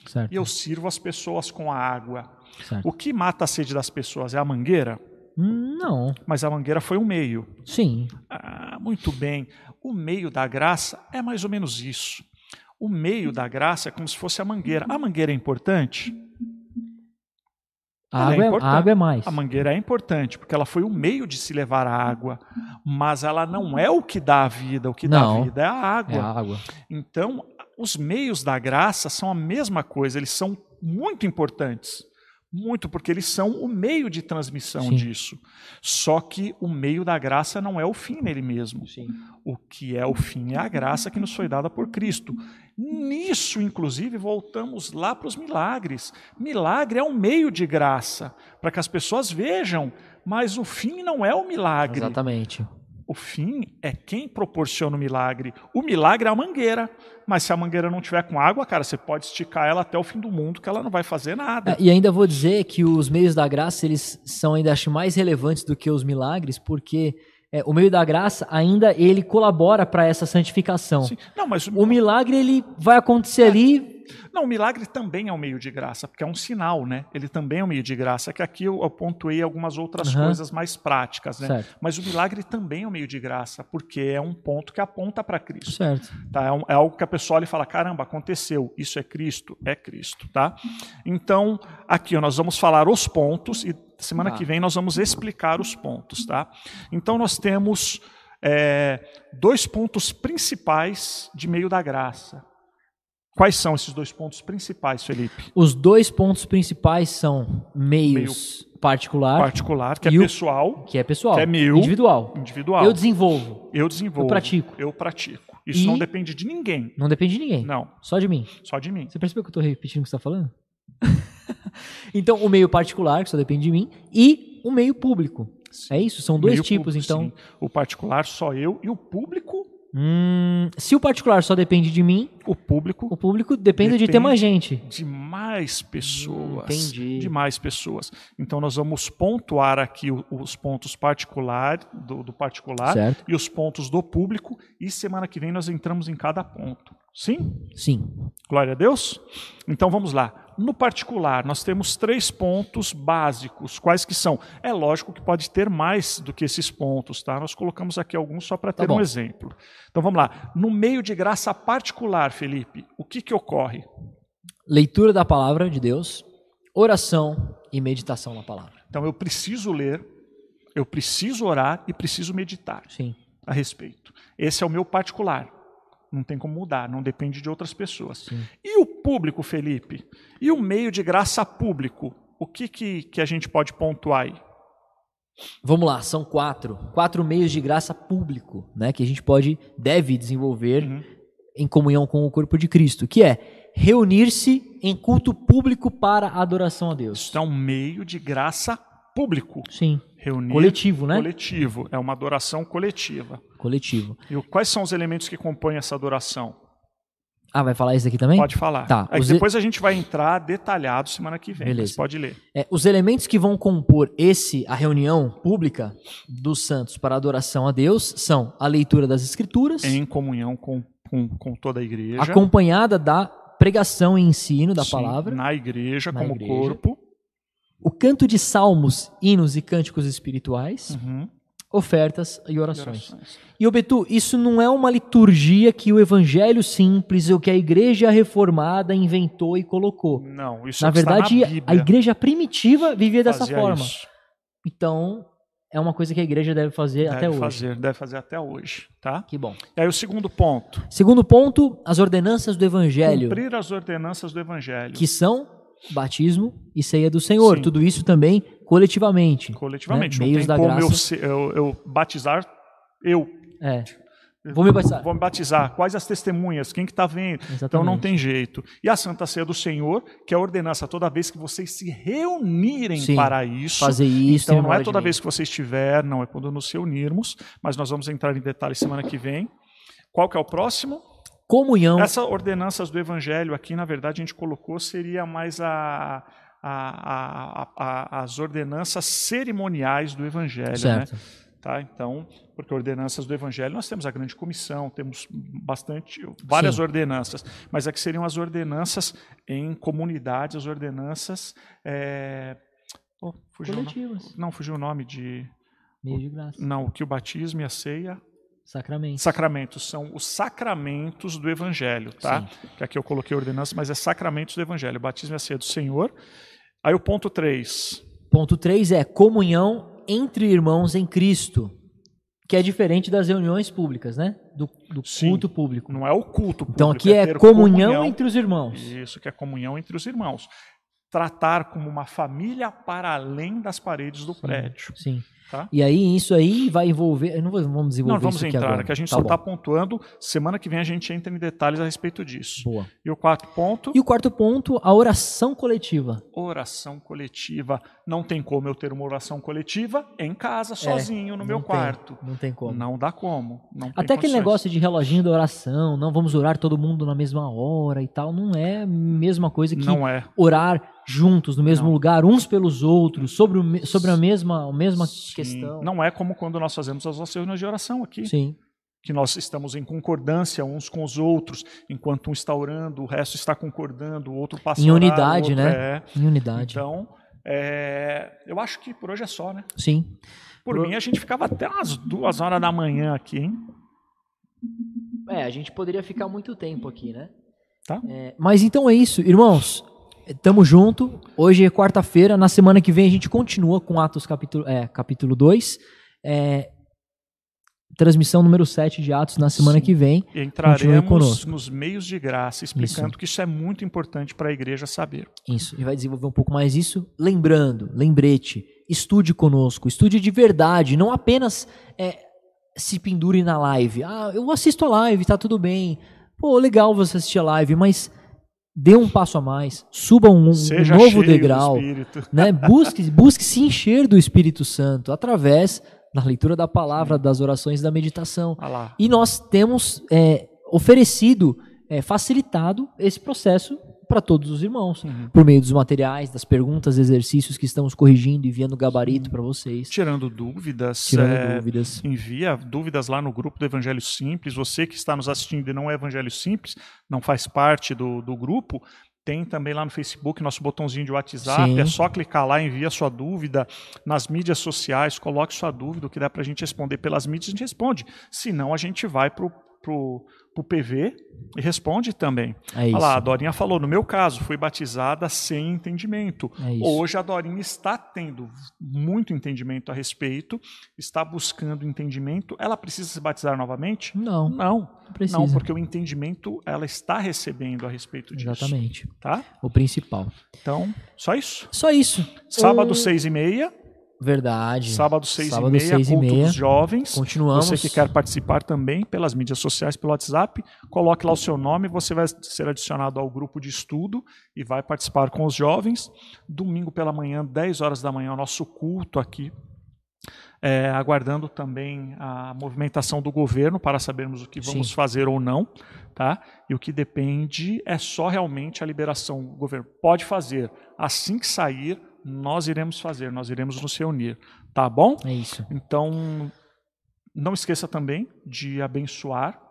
Certo. E eu sirvo as pessoas com a água. Certo. O que mata a sede das pessoas é a mangueira? Não. Mas a mangueira foi um meio. Sim. Ah, muito bem. O meio da graça é mais ou menos isso. O meio da graça é como se fosse a mangueira. A mangueira é importante? A é água, é, a água é mais. A mangueira é importante, porque ela foi o meio de se levar a água, mas ela não é o que dá a vida, o que dá Não. a vida é a água. É a água. Então, os meios da graça são a mesma coisa, eles são muito importantes. Muito, porque eles são o meio de transmissão Sim. disso. Só que o meio da graça não é o fim nele mesmo. Sim. O que é o fim é a graça que nos foi dada por Cristo. Nisso, inclusive, voltamos lá para os milagres. Milagre é um meio de graça, para que as pessoas vejam, mas o fim não é o milagre. Exatamente. O fim é quem proporciona o milagre. O milagre é a mangueira, mas se a mangueira não tiver com água, cara, você pode esticar ela até o fim do mundo, que ela não vai fazer nada. É, E ainda vou dizer que os meios da graça, eles são ainda acho mais relevantes do que os milagres, porque é, o meio da graça ainda ele colabora para essa santificação. Sim. Não, mas O milagre ele vai acontecer ali, Não, o milagre também é um meio de graça, porque é um sinal, né? Ele também é um meio de graça, que aqui eu, eu pontuei algumas outras Aham. coisas mais práticas, né? Certo. Mas o milagre também é um meio de graça, porque é um ponto que aponta para Cristo. certo? Tá? É, um- é algo que a pessoa olha e fala: caramba, aconteceu, isso é Cristo? É Cristo. Tá? Então, aqui ó, nós vamos falar os pontos e semana Tá. que vem nós vamos explicar os pontos. Tá? Então, nós temos é, dois pontos principais de meio da graça. Quais são esses dois pontos principais, Felipe? Os dois pontos principais são meios particular, Particular, que é o- pessoal, que é pessoal, que é meu, individual. individual. Eu desenvolvo, Eu desenvolvo. eu pratico. Eu pratico. Isso E- não depende de ninguém. não depende de ninguém, Não, só de mim. só de mim. Você percebeu que eu estou repetindo o que você está falando? então, o meio particular, que só depende de mim, e o meio público. É isso? São dois Meio tipos, público, então. sim. O particular só eu e o público, Hum, se o particular só depende de mim, o público o público depende, de ter Depende. mais gente. de mais pessoas. Entendi. De mais pessoas. Então nós vamos pontuar aqui os pontos particular do, do particular Certo? e os pontos do público e semana que vem nós entramos em cada ponto. Sim? Sim. Glória a Deus? Então vamos lá. No particular, nós temos três pontos básicos. Quais que são? É lógico que pode ter mais do que esses pontos, tá? Nós colocamos aqui alguns só para Tá ter um bom. exemplo. Então vamos lá. No meio de graça particular, Felipe, o que que ocorre? Leitura da palavra de Deus, oração e meditação na palavra. Então eu preciso ler, eu preciso orar e preciso meditar Sim. a respeito. Esse é o meu particular. Não tem como mudar, não depende de outras pessoas. Sim. E o público, Felipe? E o meio de graça público? O que, que, que a gente pode pontuar aí? Vamos lá, são quatro. Quatro meios de graça público, né? Que a gente pode, deve desenvolver Uhum. em comunhão com o corpo de Cristo, que é reunir-se em culto público para a adoração a Deus. Isso é um meio de graça público. Sim. Reunir Coletivo, né? coletivo. É uma adoração coletiva. Coletivo. E quais são os elementos que compõem essa adoração? Ah, vai falar isso aqui também? Pode falar. Tá, Aí os- depois a gente vai entrar detalhado semana que vem. Beleza. Pode ler. É, os elementos que vão compor esse a reunião pública dos santos para adoração a Deus são a leitura das escrituras, Em comunhão com, com, com toda a igreja. acompanhada da pregação e ensino da Sim, palavra, Na igreja, Na como igreja. corpo. o canto de salmos, hinos e cânticos espirituais, Uhum. Ofertas e E orações. orações. E, ô Betu, isso não é uma liturgia que o evangelho simples ou que a igreja reformada inventou e colocou. Não, isso Na é verdade, na a igreja primitiva vivia dessa Fazia forma. isso. Então, é uma coisa que a igreja deve fazer Deve até hoje. fazer, deve fazer até hoje, tá? Que bom. E aí o segundo ponto, Segundo ponto, as ordenanças do evangelho, cumprir as ordenanças do evangelho. que são batismo e ceia do Senhor. Sim. Tudo isso também coletivamente. Coletivamente, né? não Meios tem da como eu, graça. ser- eu- eu batizar eu. É. Vou me batizar. Vou me batizar. Quais as testemunhas? Quem que está vendo? Então Exatamente. não tem jeito. E a Santa Ceia do Senhor, que é a ordenança toda vez que vocês se reunirem Sim, para isso. Fazer isso. Então em não é toda vez que você estiver, não é quando nos reunirmos, mas nós vamos entrar em detalhes semana que vem. Qual que é o próximo? Comunhão. Essas ordenanças do Evangelho aqui, na verdade, a gente colocou seria mais a, a- a- as ordenanças cerimoniais do Evangelho, né? certo. Tá? Então, porque ordenanças do Evangelho nós temos a grande comissão, temos bastante, várias Sim. ordenanças, mas aqui seriam as ordenanças em comunidades, as ordenanças é, oh, fugiu. Coletivas. não fugiu o nome de Meio de graça. não, que o batismo e a ceia Sacramento. Sacramentos são os sacramentos do Evangelho, tá? Sim. Que aqui eu coloquei ordenança, mas é sacramentos do Evangelho. O batismo é a ceia do Senhor, Aí o ponto 3. Ponto 3 é comunhão entre irmãos em Cristo, que é diferente das reuniões públicas, né? Do, do Sim. culto público. Não é o culto público. Então aqui é ter comunhão entre os irmãos. Isso, que é comunhão entre os irmãos. Tratar como uma família para além das paredes do prédio. Sim. Tá? E aí, isso aí vai envolver. Não vamos desenvolver Não vamos isso aqui entrar, agora. que a gente Tá só está pontuando. Semana que vem a gente entra em detalhes a respeito disso. Boa. E o quarto ponto, E o quarto ponto, a oração coletiva. oração coletiva. Não tem como eu ter uma oração coletiva em casa, sozinho, no É, Não meu tem, quarto. Não tem como. Não dá como. Não Até aquele condições. negócio de reloginho da oração, não vamos orar todo mundo na mesma hora e tal, não é a mesma coisa que Não é. orar juntos no mesmo Não. lugar, uns pelos outros, sobre, o sobre a mesma, a mesma. Questão. Não é como quando nós fazemos as nossas reuniões de oração aqui. Sim, que nós estamos em concordância uns com os outros, enquanto um está orando, o resto está concordando, o outro passa Em orar, unidade, outro né? é. em unidade. Então, é, eu acho que por hoje é só, né? Sim. Por Por- mim, a gente ficava até umas duas horas da manhã aqui, hein? É, a gente poderia ficar muito tempo aqui, né? Tá. É, mas então é isso, irmãos. Tamo junto. Hoje é quarta-feira. Na semana que vem a gente continua com Atos capítulo, é, capítulo 2. É, transmissão número 7 de Atos na semana Sim. que vem. E entraremos nos meios de graça, explicando que isso é muito importante para a igreja saber. Isso, gente vai desenvolver um pouco mais isso. Lembrando, lembrete, estude conosco, estude de verdade, não apenas é, se pendure na live. Ah, eu assisto a live, tá tudo bem. Pô, legal você assistir a live, mas dê um passo a mais, suba um, um novo degrau, né? Busque, busque se encher do Espírito Santo através da leitura da palavra, das orações, da meditação. E nós temos é, oferecido, é, facilitado esse processo para todos os irmãos, Uhum. por meio dos materiais, das perguntas, exercícios que estamos corrigindo, enviando gabarito para vocês, Tirando dúvidas, tirando é, dúvidas. envia dúvidas lá no grupo do Evangelho Simples. Você que está nos assistindo e não é Evangelho Simples, não faz parte do, do grupo, tem também lá no Facebook nosso botãozinho de WhatsApp. Sim. É só clicar lá, envia sua dúvida nas mídias sociais, coloque sua dúvida, o que dá para a gente responder pelas mídias, a gente responde. Se não, a gente vai pro pro, pro PV e responde também. É. Olha lá, a Dorinha falou, no meu caso, fui batizada sem entendimento. É. Hoje a Dorinha está tendo muito entendimento a respeito, está buscando entendimento. Ela precisa se batizar novamente? Não, Não, não precisa. não, porque o entendimento ela está recebendo a respeito disso. Exatamente. Tá? O principal. Então, só isso. Só isso. Sábado, seis e meia. Verdade. Sábado, seis Sábado, e meia, seis e culto meia. dos jovens. Continuamos. Você que quer participar também pelas mídias sociais, pelo WhatsApp, coloque lá o seu nome, você vai ser adicionado ao grupo de estudo e vai participar com os jovens. Domingo pela manhã, 10 horas da manhã, o nosso culto aqui. É, aguardando também a movimentação do governo para sabermos o que vamos Sim. fazer ou não, tá? E o que depende é só realmente a liberação. O governo pode fazer. Assim que sair, nós iremos fazer, nós iremos nos reunir, tá bom? É isso. Então, não esqueça também de abençoar,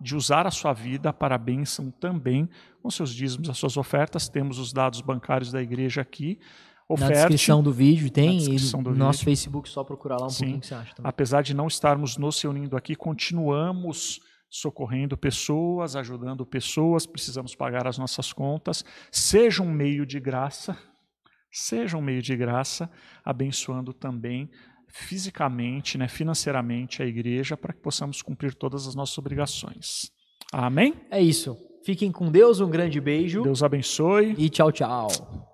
de usar a sua vida para a bênção também com seus dízimos, as suas ofertas. Temos os dados bancários da igreja aqui. Na Oferte, descrição do vídeo tem. Na descrição e no nosso vídeo. Facebook, só procurar lá um Sim. pouquinho que você acha também. apesar de não estarmos nos reunindo aqui, continuamos socorrendo pessoas, ajudando pessoas, precisamos pagar as nossas contas. Seja um meio de graça, seja um meio de graça, abençoando também fisicamente, né, financeiramente a igreja, para que possamos cumprir todas as nossas obrigações. Amém? É isso. Fiquem com Deus, um grande beijo Deus abençoe. e tchau, tchau.